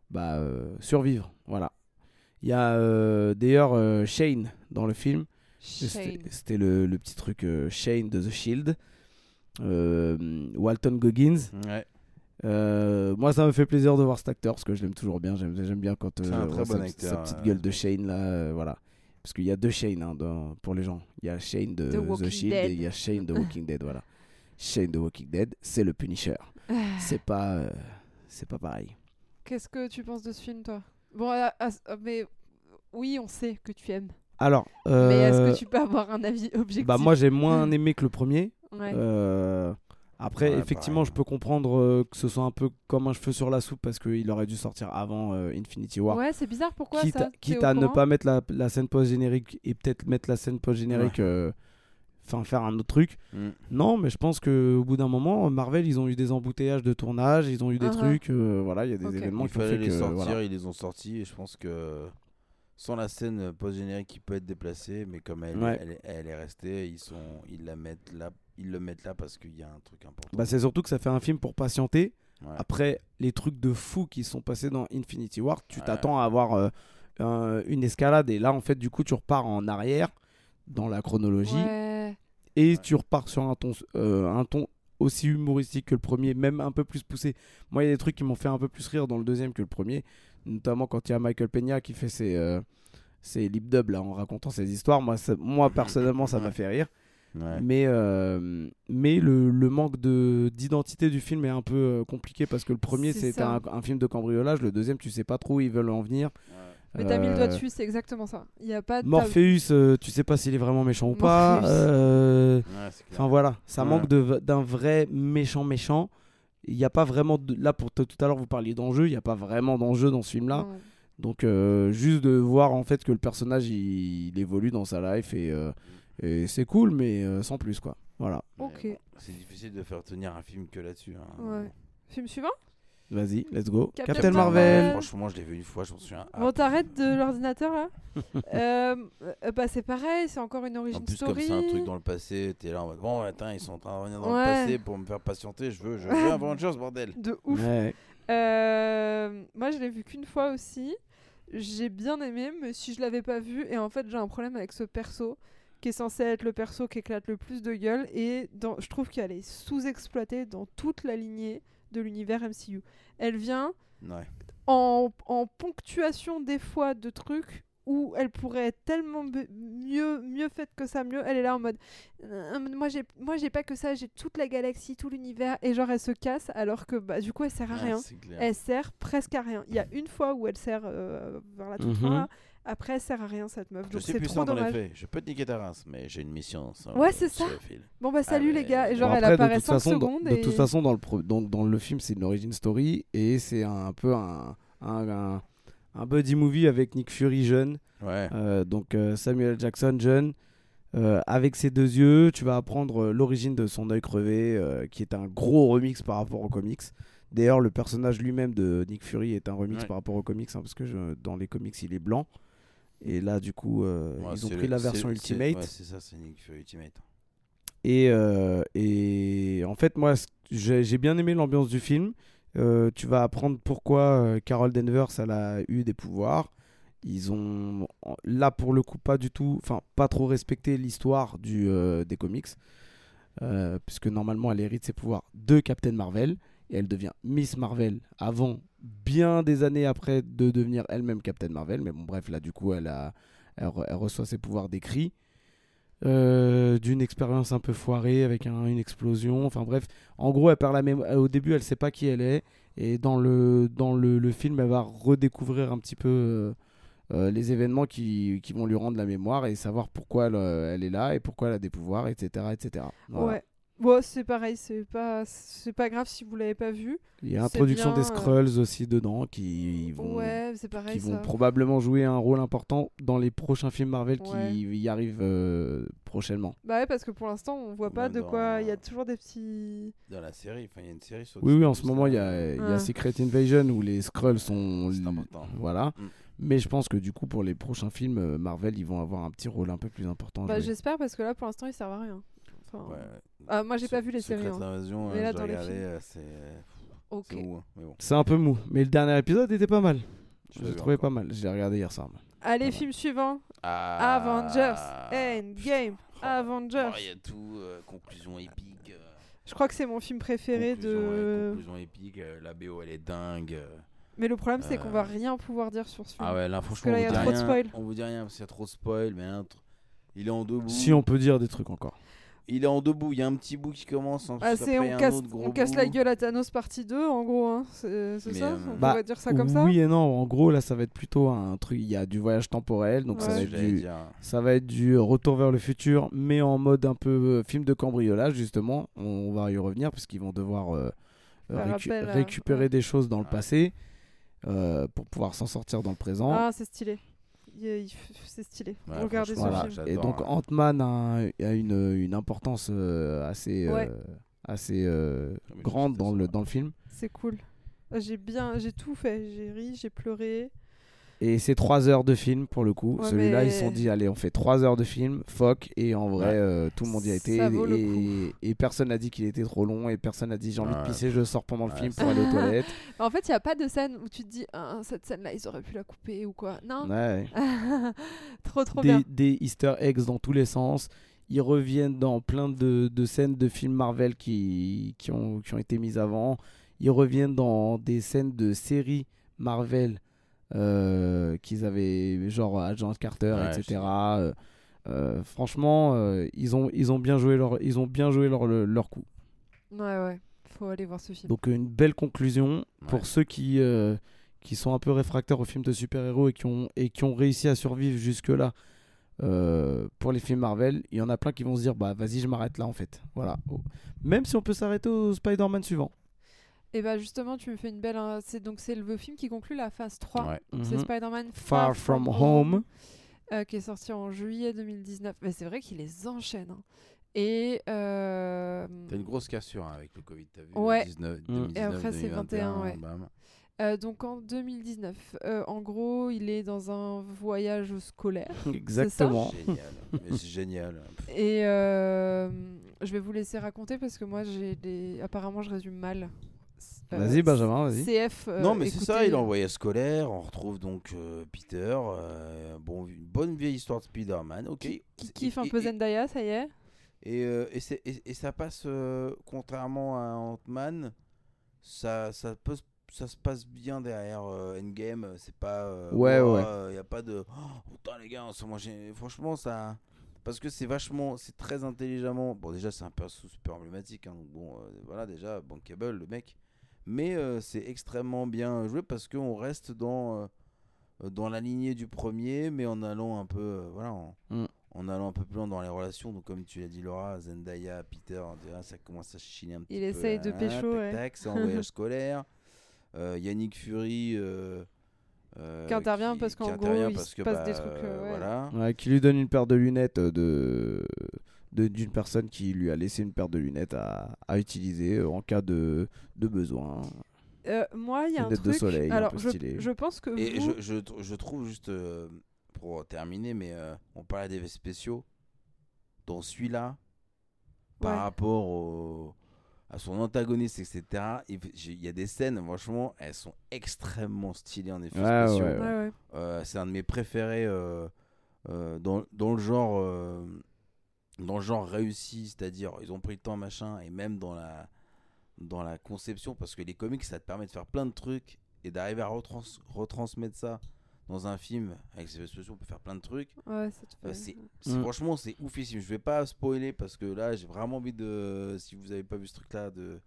bah, survivre voilà il y a d'ailleurs Shane dans le film. C'était le, le petit truc euh, Shane de The Shield. Euh, Walton Goggins. Ouais. Euh, moi, ça me fait plaisir de voir cet acteur parce que je l'aime toujours bien. J'aime j'aime bien quand voit bon sa, acteur, sa petite euh. gueule de Shane là. euh, voilà. Parce qu'il y a deux Shane hein, dans- pour les gens. Il y a Shane de The Shield Dead. et il y a Shane de Walking Dead. Voilà. Shane de Walking Dead, c'est le Punisher. C'est pas, euh, c'est pas pareil. Qu'est-ce que tu penses de ce film, toi? Bon, mais oui, on sait que tu aimes. Alors, Mais est-ce euh, que tu peux avoir un avis objectif bah moi j'ai moins aimé que le premier. Ouais. Euh, après, Ouais, effectivement, pareil. je peux comprendre euh, que ce soit un peu comme un cheveu sur la soupe parce qu'il aurait dû sortir avant euh, Infinity War. Ouais, c'est bizarre, pourquoi quitte ça à, quitte à ne pas mettre la, la scène post-générique et peut-être mettre la scène post-générique, euh, enfin faire un autre truc. Mm. Non, mais je pense qu'au bout d'un moment, Marvel, ils ont eu des embouteillages de tournage, ils ont eu des Uh-huh. trucs, euh, voilà, il y a des Ok. événements Il qui ont fallait fait les que. sortir, voilà. ils les ont sortis et je pense que sans la scène post-générique qui peut être déplacée, mais comme elle, Ouais. elle, est- elle est restée, ils, sont, ils, la mettent là, ils le mettent là parce qu'il y a un truc important. Bah, c'est surtout que ça fait un film pour patienter. Ouais. Après, les trucs de fou qui sont passés dans Infinity War, tu Ouais. t'attends à avoir euh, un- une escalade et là, en fait, du coup, tu repars en arrière dans la chronologie Ouais. et Ouais. tu repars sur un ton, euh, un ton aussi humoristique que le premier, même un peu plus poussé. Moi, il y a des trucs qui m'ont fait un peu plus rire dans le deuxième que le premier, notamment quand il y a Michael Peña qui fait ses, euh, ses lip dubs là en racontant ses histoires. Moi, ça- moi personnellement, ça m'a fait rire. Ouais. Mais, euh, mais le, le manque de d'identité du film est un peu euh, compliqué parce que le premier C'est un, un film de cambriolage, le deuxième tu sais pas trop où ils veulent en venir. Mais t'as mis le doigt Euh, dessus, c'est exactement ça. Il y a pas de. Morpheus, euh, tu sais pas s'il est vraiment méchant ou pas. Euh, Ouais. Enfin voilà, ça Ouais. manque de- d'un vrai méchant méchant. Il n'y a pas vraiment de... là pour tout à l'heure vous parliez d'enjeu, il n'y a pas vraiment d'enjeu dans ce film là. Non. Donc euh, juste de voir en fait que le personnage il, il évolue dans sa life et, euh, et c'est cool mais euh, sans plus quoi. Voilà. Mais Ok. bon, c'est difficile de faire tenir un film que là-dessus. hein. Ouais. Film suivant? Vas-y, let's go. Captain Captain, Marvel. Marvel. Franchement, je l'ai vu une fois, je m'en souviens. Bon, t'arrêtes de l'ordinateur là Euh, euh, Bah, c'est pareil, c'est encore une En origin plus, story. comme c'est un truc dans le passé, t'es là en mode bon, attends, ils sont en train de revenir dans Ouais. le passé pour me faire patienter. Je veux, je veux Avengers, bordel. De ouf. Ouais. Euh, moi, je l'ai vu qu'une fois aussi. J'ai bien aimé, mais si je l'avais pas vu, et en fait, j'ai un problème avec ce perso qui est censé être le perso qui éclate le plus de gueule, et dans, je trouve qu'elle est sous-exploitée dans toute la lignée de l'univers MCU. Elle vient Ouais. en, en ponctuation des fois de trucs où elle pourrait être tellement be- mieux mieux faite que ça mieux elle est là en mode Euh, moi j'ai moi j'ai pas que ça j'ai toute la galaxie tout l'univers et genre elle se casse alors que bah du coup elle sert à Ouais, rien elle sert presque à rien il y a une fois où elle sert euh, vers la toute Mhm. fin là. Après elle sert à rien cette meuf Je donc c'est plus trop ça dans les dommage faits. Je peux te niquer ta race, mais j'ai une mission. Ouais, c'est sur ça. le fil. bon bah salut mais- les gars et genre Bon, elle après, de apparaît toute 5 façon, dans- secondes de et toute façon dans le, pro- dans, dans le film c'est une origin story et c'est un, un peu un, un, un, un buddy movie avec Nick Fury jeune. Ouais. Euh, donc euh, Samuel Jackson jeune euh, avec ses deux yeux tu vas apprendre euh, l'origine de son œil crevé euh, qui est un gros remix par rapport aux comics d'ailleurs le personnage lui-même de Nick Fury est un remix Ouais. par rapport aux comics hein, parce que je- dans les comics il est blanc et là du coup euh, Ouais, ils ont pris le- la version Ultimate Ouais, c'est ça, c'est Nick Fury Ultimate. et, euh, et en fait, moi, j'ai bien aimé l'ambiance du film. Euh, tu vas apprendre pourquoi Carol Danvers elle a eu des pouvoirs. Ils ont là pour le coup pas du tout, enfin pas trop respecté l'histoire du des comics, puisque normalement elle hérite ses pouvoirs de Captain Marvel et elle devient Miss Marvel avant bien des années après de devenir elle-même Captain Marvel. Mais bon bref là du coup elle a elle, re- elle reçoit ses pouvoirs d'écrit. euh, d'une expérience un peu foirée avec un- une explosion. Enfin bref, en gros, elle perd la mémoire. Au début, elle sait pas qui elle est. Et dans le, film, elle va redécouvrir un petit peu euh, euh, les événements qui, qui vont lui rendre la mémoire et savoir pourquoi elle, est là et pourquoi elle a des pouvoirs, etc. etc. Ouais. Bon, c'est pareil, c'est pas, c'est pas grave si vous l'avez pas vu. Il y a l'introduction des euh, Skrulls aussi dedans qui vont, Ouais, pareil qui vont probablement jouer un rôle important dans les prochains films Marvel Ouais. qui y arrivent euh, prochainement. Bah ouais, parce que pour l'instant, on voit pas de quoi. Il y a toujours des petits. Dans la série, enfin, il y a une série sur Oui, oui, en ce moment, il y a, il y a Ouais. Secret Invasion où les Skrulls sont. Important. Voilà. Mm. Mais je pense que du coup, pour les prochains films, euh, Marvel, ils vont avoir un petit rôle un peu plus important. Bah j'espère parce que là, pour l'instant, ils servent à rien. Enfin, Ouais. Ah, moi, j'ai pas vu les séries. hein. Invasion, Mais là, j'ai dans les films. euh, c'est mou, hein, bon. Un peu mou, mais le dernier épisode était pas mal. Je l'ai trouvé encore. pas mal. Je l'ai regardé hier soir. Allez, Voilà. film suivant. Ah, Avengers. Endgame. Oh, Avengers. oh, Il y a tout, euh, conclusion épique. euh, Je crois que c'est mon film préféré conclusion, ouais, de. conclusion épique, euh, la BO elle est dingue. Mais le problème, c'est qu'on va rien pouvoir dire sur ce film. Ah ouais, là que franchement, là, on il y vous a dit trop de rien. spoil. On vous dit rien parce qu'il y a trop de spoil, mais un tr- il est en deux bouts. Si on peut dire des trucs encore. Il est en deux bouts, il y a un petit bout qui commence. Ah, ensuite c'est on casse, autre gros on casse la gueule à Thanos partie 2 en gros hein. c'est ça euh, on Bah, pourrait dire ça comme ça oui et non. En gros, là, ça va être plutôt un truc. Il y a du voyage temporel, donc ça va être du. dire. Ça va être du retour vers le futur, mais en mode un peu euh, film de cambriolage, justement. On va y revenir, parce qu'ils vont devoir euh, récu- récupérer ouais. des choses dans le Ouais. passé euh, pour pouvoir s'en sortir dans le présent. ah c'est stylé c'est stylé Ouais, regardez ce franchement, Voilà. film j'adore, Et donc hein. Ant-Man a, a une, une importance euh, assez, euh, assez euh, Ah, grande dans ça. le, dans le film. c'est cool j'ai bien j'ai tout fait j'ai ri j'ai pleuré Et c'est trois heures de film pour le coup. Ouais, Celui-là, ils se sont dit, allez, on fait trois heures de film, fuck. Et en vrai, Ouais. euh, tout le monde y a été. Et, et personne n'a dit qu'il était trop long. Et personne n'a dit, j'ai envie de pisser, je sors pendant le Ouais, film pour aller aux toilettes. en fait il y a pas de scène où tu te dis ah, cette scène là ils auraient pu la couper ou quoi non Ouais. trop trop bien des, des easter eggs dans tous les sens. Ils reviennent dans plein de, de scènes de films Marvel qui, qui, ont, qui ont été mises avant. Ils reviennent dans des scènes de séries Marvel euh, qu'ils avaient, genre Agent Carter, Ouais, etc. Euh, euh, franchement, euh, ils, ont, ils ont bien joué leur, ils ont bien joué leur, leur coup. ouais ouais faut aller voir ce film Donc une belle conclusion pour ceux qui, euh, qui sont un peu réfractaires aux films de super-héros et, qui ont- et qui ont réussi à survivre jusque-là euh, pour les films Marvel. Il y en a plein qui vont se dire, bah vas-y, je m'arrête là en fait. Voilà. Même si on peut s'arrêter au Spider-Man suivant. Et bah justement tu me fais une belle hein, c'est donc c'est le film qui conclut la phase 3 Ouais. Donc, c'est Mhm. Spider-Man Far From Home. euh, qui est sorti en juillet 2019. Mais c'est vrai qu'il les enchaîne. hein. Et, euh, T'as une grosse cassure hein, avec le Covid, t'as vu Ouais. 19, Mm. 2019, Et après, c'est 2021, 21, ouais. bam. euh, donc en 2019, euh, en gros, il est dans un voyage scolaire. Exactement. Génial, mais c'est génial. Et euh, je vais vous laisser raconter parce que moi, j'ai des... apparemment, je résume mal. Euh, Vas-y, Benjamin, vas-y. CF. euh, non, mais c'est ça, il est en voyage scolaire. On retrouve donc euh, Peter. euh, bon, une bonne vieille histoire de Spider-Man. Ok. Qui kiffe et- un peu et- Zendaya, ça y est? Et, euh, et, c'est- et- et ça passe, euh, contrairement à Ant-Man, ça, ça, peut, se- ça se passe bien derrière euh, Endgame. C'est pas. euh, Ouais, ouais. euh, y a pas de. Oh, putain, les gars, moi, franchement, ça. Parce que c'est vachement. C'est très intelligemment. Bon, déjà, c'est un perso super emblématique. hein, donc bon, euh, voilà, déjà, bankable, le mec. Mais euh, c'est extrêmement bien joué parce qu'on reste dans. euh, dans la lignée du premier, mais en allant un peu, euh, voilà, en, Mm. en allant un peu plus loin dans les relations. Donc, comme tu l'as dit, Laura, Zendaya, Peter, on dirait, ça commence à chiner un petit Il peu. essaye de hein, pécho, tac, ouais. tac, c'est en voyage scolaire. Euh, Yannick Fury. euh, euh, Qui intervient parce qu'en qui gros, intervient il parce se que, passe des bah, trucs, euh, ouais. Voilà. Ouais, qui lui donne une paire de lunettes de de- d'une personne qui lui a laissé une paire de lunettes à, à utiliser euh, en cas de, de besoin. Euh, moi, il y a un truc. de soleil, un Alors, peu je, stylé. je pense que Et vous... je, je, je trouve juste, euh, pour terminer, mais euh, on parlait des effets spéciaux. Dans celui-là, par rapport au, à son antagoniste, etc., il y a des scènes, franchement, elles sont extrêmement stylées en effets Ouais, spéciaux. ouais, Ouais, ouais. Euh, c'est un de mes préférés euh, euh, dans, dans le genre euh, dans le genre réussi c'est-à-dire ils ont pris le temps machin et même dans la dans la conception parce que les comics ça te permet de faire plein de trucs et d'arriver à retrans- retransmettre ça dans un film avec ces effets spéciaux, on peut faire plein de trucs. Ouais, ça te Euh, c'est- c'est- Mm. Franchement, c'est oufissime. Je vais pas spoiler parce que là, j'ai vraiment envie de. Si vous avez pas vu ce truc-là, de.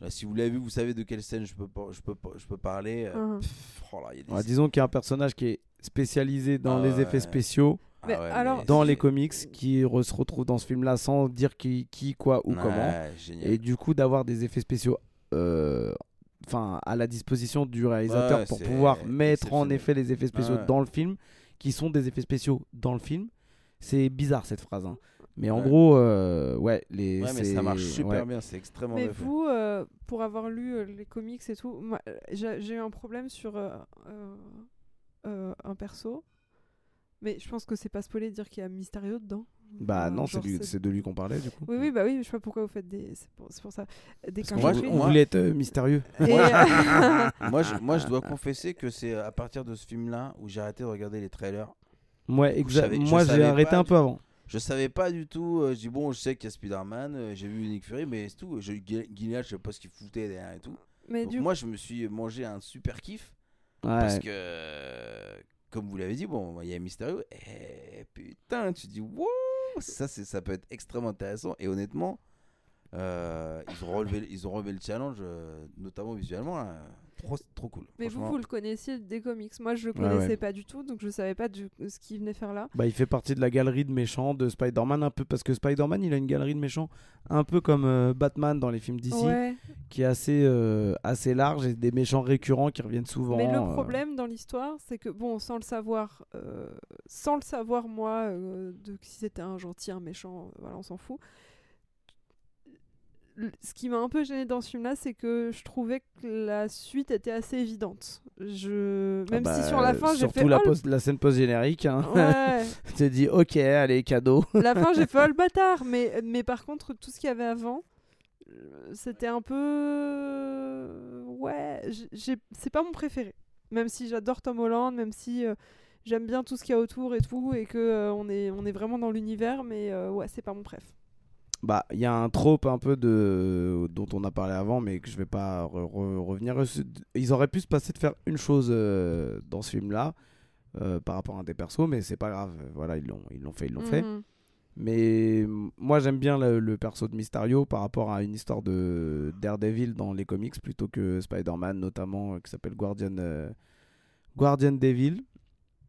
Là, si vous l'avez vu, vous savez de quelle scène je peux, par- je peux, par- je peux parler. euh, pff, oh là, il y a des Ouais, disons qu'il y a un personnage qui est spécialisé dans Ah les ouais. effets spéciaux Ah Mais ouais, alors- dans les comics qui re- se retrouvent dans ce film-là sans dire qui, qui quoi ou Ouais, comment. génial. Et du coup, d'avoir des effets spéciaux euh, enfin, à la disposition du réalisateur Ouais, pour pouvoir mettre en effet les effets spéciaux Ouais. dans le film, qui sont des effets spéciaux dans le film. C'est bizarre cette phrase. hein. Mais en Ouais. gros, euh, ouais, les. Ouais, mais ça marche super ouais. bien, c'est extrêmement Mais vous, euh, pour avoir lu euh, les comics et tout, j'ai eu un problème sur euh, euh, euh, un perso. Mais je pense que c'est pas spoilé de dire qu'il y a Mysterio dedans. Bah Euh, non, c'est de lui qu'on parlait du coup. Oui, oui, bah oui, je sais pas pourquoi vous faites des. C'est pour, c'est pour ça. Des Parce moi, on voulait être euh, mystérieux. Et, euh, moi, je, moi, je dois confesser que c'est à partir de ce film-là où j'ai arrêté de regarder les trailers. Ouais, coup, je exact. savais- je Moi, j'ai arrêté pas un peu avant. Je savais pas du tout. euh, je dis, bon, je sais qu'il y a Spider-Man, euh, j'ai vu Nick Fury, mais c'est tout. J'ai Gilead, je sais pas ce qu'il foutait derrière et tout. mais Donc du moi, je me suis mangé un super kiff. Ouais. Parce que, comme vous l'avez dit, bon, il y a Mysterio. Et putain, tu dis, wow, ça, ça peut être extrêmement intéressant. Et honnêtement, euh, ils, ont relevé, ils ont relevé le challenge, euh, notamment visuellement. là. Trop, trop cool. Mais vous, vous le connaissiez des comics. Moi, je le Ouais, ouais. connaissais pas du tout, donc je savais pas du- ce qu'il venait faire là. Bah, il fait partie de la galerie de méchants de Spider-Man, un peu parce que Spider-Man, il a une galerie de méchants un peu comme euh, Batman dans les films d'ici, Ouais. qui est assez, euh, assez large et des méchants récurrents qui reviennent souvent. Mais le euh, problème dans l'histoire, c'est que bon, sans le savoir, sans le savoir moi, de si c'était un gentil, un méchant, voilà, on s'en fout. Ce qui m'a un peu gêné dans ce film-là, c'est que je trouvais que la suite était assez évidente. Je, ah même bah, si sur la fin j'ai surtout fait la, oh, la scène post-générique, hein. Ouais, tu te dis ok, allez, cadeau. la fin j'ai fait oh le bâtard, mais mais par contre tout ce qu'il y avait avant, euh, c'était un peu ouais, c'est pas mon préféré. Même si j'adore Tom Holland, même si euh, j'aime bien tout ce qu'il y a autour et tout, et que euh, on est on est vraiment dans l'univers, mais euh, ouais, c'est pas mon préf. Bah, il y a un trope un peu de dont on a parlé avant, mais que je vais pas re- re- revenir. Ils auraient pu se passer de faire une chose euh, dans ce film-là euh, par rapport à un des persos, mais c'est pas grave. Voilà, ils l'ont, ils l'ont fait, ils l'ont fait. Mhm. Mais moi, j'aime bien le, le perso de Mysterio par rapport à une histoire de Daredevil dans les comics plutôt que Spider-Man, notamment euh, qui s'appelle Guardian, Guardian Devil.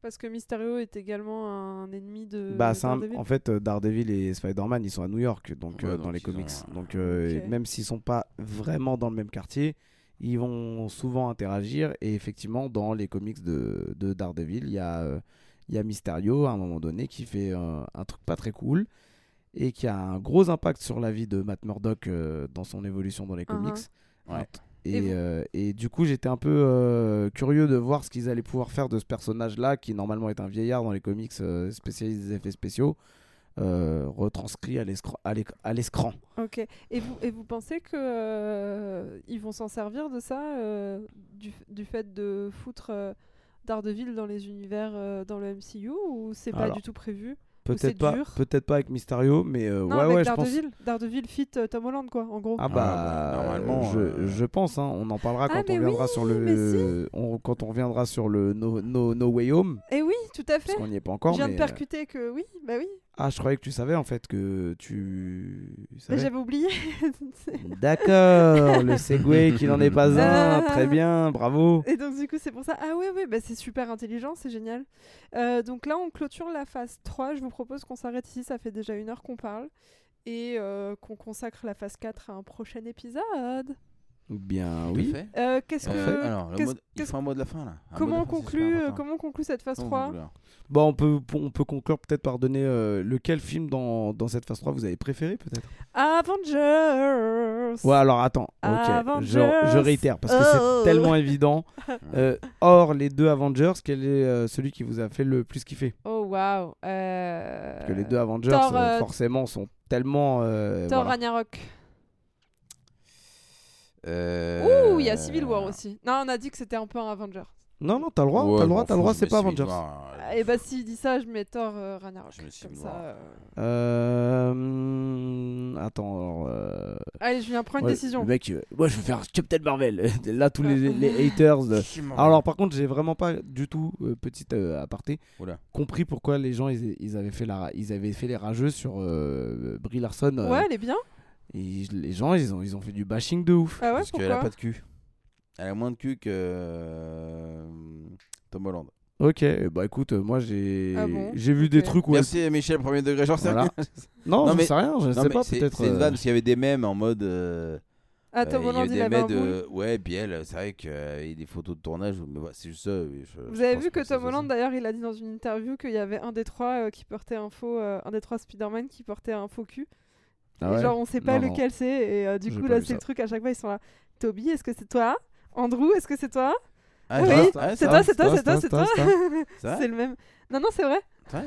Parce que Mysterio est également un ennemi de. bah, un- en fait, euh, Daredevil et Spider-Man, ils sont à New York, donc, Ouais, euh, donc dans les comics. ont Donc, euh, même s'ils sont pas vraiment dans le même quartier, ils vont souvent interagir. Et effectivement, dans les comics de, de Daredevil, il y a, euh, il y a Mysterio à un moment donné qui fait euh, un truc pas très cool et qui a un gros impact sur la vie de Matt Murdock euh, dans son évolution dans les Uh-huh. comics. Ouais. Et euh, et du coup, j'étais un peu euh, curieux de voir ce qu'ils allaient pouvoir faire de ce personnage-là, qui normalement est un vieillard dans les comics euh, spécialisés des effets spéciaux, euh, retranscrit à l'escran-. Ok. Et vous, et vous pensez que euh, ils vont s'en servir de ça, du, du fait de foutre Daredevil dans les univers dans le MCU ou c'est pas Alors, du tout prévu? Peut-être pas, peut-être pas avec Mysterio, mais euh, Non, ouais, avec ouais, je pense. Daredevil. Daredevil fit euh, Tom Holland quoi, en gros. Ah Ah bah, bah, normalement, je, euh, je pense, hein, on en parlera Ah, quand on reviendra oui, sur le, on- quand on reviendra sur le No, no, no Way Home, Et oui, tout à fait. parce qu'on n'y est pas Je viens de mais, euh, percuter que oui, bah oui. Ah, je croyais que tu savais en fait que tu. Mais savais. j'avais oublié. D'accord, le Segway qui n'en est pas un, Ah. très bien, bravo. Et donc du coup c'est pour ça. Ah ouais ouais bah c'est super intelligent, c'est génial. Euh, donc là on clôture la phase 3. Je vous propose qu'on s'arrête ici, ça fait déjà une heure qu'on parle. Et euh, qu'on consacre la phase 4 à un prochain épisode. Bien, Tout oui. Euh, Qu'est-ce que alors, le qu'est-ce- il qu'est-ce- faut un mot de la fin là. Un comment on de la fin, c'est conclut super euh, important. comment on conclut cette phase Comment 3 vous voulez, hein. Bon, on peut, on peut conclure peut-être par donner euh, lequel film dans, dans cette phase 3 vous avez préféré peut-être? Avengers. Ouais, alors attends, ok, je, Avengers. je réitère parce que Oh. c'est tellement évident. Euh, or, les deux Avengers, quel est euh, celui qui vous a fait le plus kiffer? Oh waouh. Euh... Parce que les deux Avengers, Thor, euh, euh, forcément, sont tellement. euh, Thor voilà. Ragnarok. Euh, Ouh, il y a Civil War aussi. Non, on a dit que c'était un peu un Avenger. Non, non, t'as le droit, Ouais, t'as le je droit, t'as le droit, je c'est pas Civil Avengers. War, euh, Et bah s'il dit ça, je mets Thor euh, Ragnarok. Je mets Comme ça. War. euh, Euh, attends, alors, euh, Allez, Julien, prends une ouais, décision. Le mec, moi je vais faire Captain Marvel. Là, tous les, les haters. Alors, par contre, j'ai vraiment pas du tout, euh, petite euh, aparté, Oula. compris pourquoi les gens ils, ils avaient, fait la, ils avaient fait les rageux sur euh, Brie Larson. euh, Ouais, elle est bien. Et les gens, ils ont, ils ont fait du bashing de ouf. Ah ouais, Parce qu'elle a pas de cul. Elle a moins de cul que euh, Tom Holland. Ok, eh bah écoute, euh, moi j'ai Ah bon j'ai vu des Ok. trucs où elle- Merci Michel, premier degré, genre c'est Voilà. rien. Non, Non, je mais- sais rien, je Non, sais pas, peut-être. c'est une euh, vanne parce qu'il y avait des mèmes en mode. euh, Ah, Tom euh, il y Holland, avait il des avait goût. de- Ouais, puis elle, c'est vrai qu'il y a des photos de tournage. Mais c'est juste ça. je- Vous je avez vu que c'est Tom ça. Holland, d'ailleurs, il a dit dans une interview qu'il y avait un des trois euh, qui portait un faux, euh, un des trois Spider-Man qui portait un faux cul. Ah ouais genre, on sait pas Non, lequel c'est. Et euh, du coup, là, c'est le truc. À chaque fois, ils sont là. Toby, est-ce que c'est toi? Andrew, est-ce que c'est toi? Ah, Oui, va, c'est ouais, toi, c'est toi, c'est toi, c'est toi. C'est le même. Non, non, c'est vrai.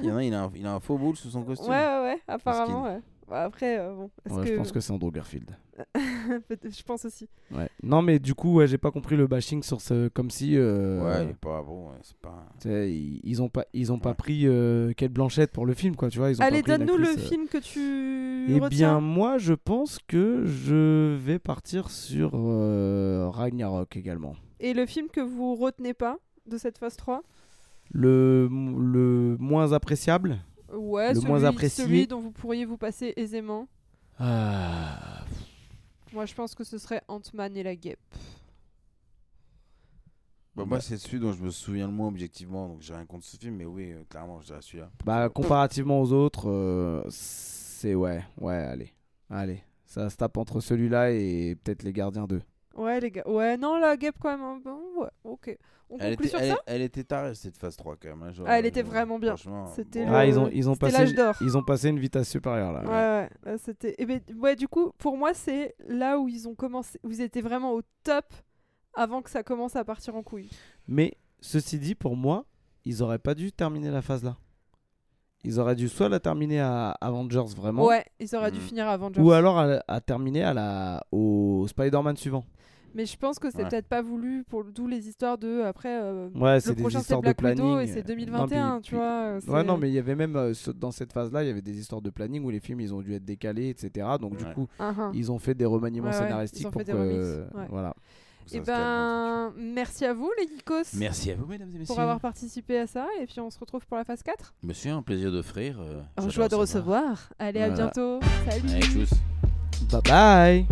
Il y en a, il a un, il a un faux boule sous son Ouais, costume. ouais, ouais. Apparemment, ouais. Bah, après, euh, bon. Ouais, que... Je pense que c'est Andrew Garfield. Je pense aussi. Ouais. Non, mais du coup, ouais, j'ai pas compris le bashing sur ce. Comme si. euh, Ouais, il est pas bon. ouais, C'est pas. ils, ils ont pas, ils ont pas pris euh, Kate Blanchett pour le film, quoi, tu vois. Ils ont Allez, pas pris une donne-nous le euh, film que tu Eh bien, moi, je pense que je vais partir sur euh, Ragnarok également. Et le film que vous retenez pas de cette phase 3 Le, le moins appréciable? Ouais, Le celui, moins apprécié. celui dont vous pourriez vous passer aisément. Ah, Moi, je pense que ce serait Ant-Man et la guêpe. Bah, moi, c'est celui dont je me souviens le moins objectivement, donc j'ai rien contre ce film, mais oui, euh, clairement, je dirais celui-là. Bah, comparativement aux autres, euh, c'est ouais, ouais, allez, allez. Ça se tape entre celui-là et peut-être les Gardiens 2. Ouais, les gars. Ouais, non, la guêpe, quand même. un peu- Ouais, ok. On Elle conclut était, sur elle, ça elle était tarée cette phase 3 quand même. hein, genre, Ah, elle était euh, vraiment bien. franchement, C'était bon. le- Ah, ils ont, ils ont passé, l'âge une- d'or. ils ont passé une vitesse supérieure là. Ouais, ouais. là, c'était. eh ben, ouais, du coup, pour moi, c'est là où ils ont commencé. Ils étaient vraiment au top avant que ça commence à partir en couille. Mais ceci dit, pour moi, ils auraient pas dû terminer la phase là. Ils auraient dû soit la terminer à Avengers vraiment, Ouais, ils auraient dû Mm. finir à Avengers. ou alors à, à terminer à la, au Spider-Man suivant. Mais je pense que c'est Ouais. peut-être pas voulu pour d'où les histoires de après. euh, Ouais, le prochain c'est histoires de Black Widow planning. et c'est Non, 2021, puis- tu puis- vois. euh, Ouais, non, mais il y avait même euh, ce- dans cette phase-là, il y avait des histoires de planning où les films ils ont dû être décalés, etc. Donc du coup, Ah, ah. ils ont fait des remaniements Ouais, ouais, scénaristiques ils ont pour fait que des remixes, ouais. voilà. Ça Eh calme un ben, merci à vous les geekos Merci à vous, mesdames et messieurs. pour avoir participé à ça et puis on se retrouve pour la phase 4. Monsieur, un plaisir d'offrir. euh, Un joie de recevoir. Allez, à bientôt. Salut. Bye bye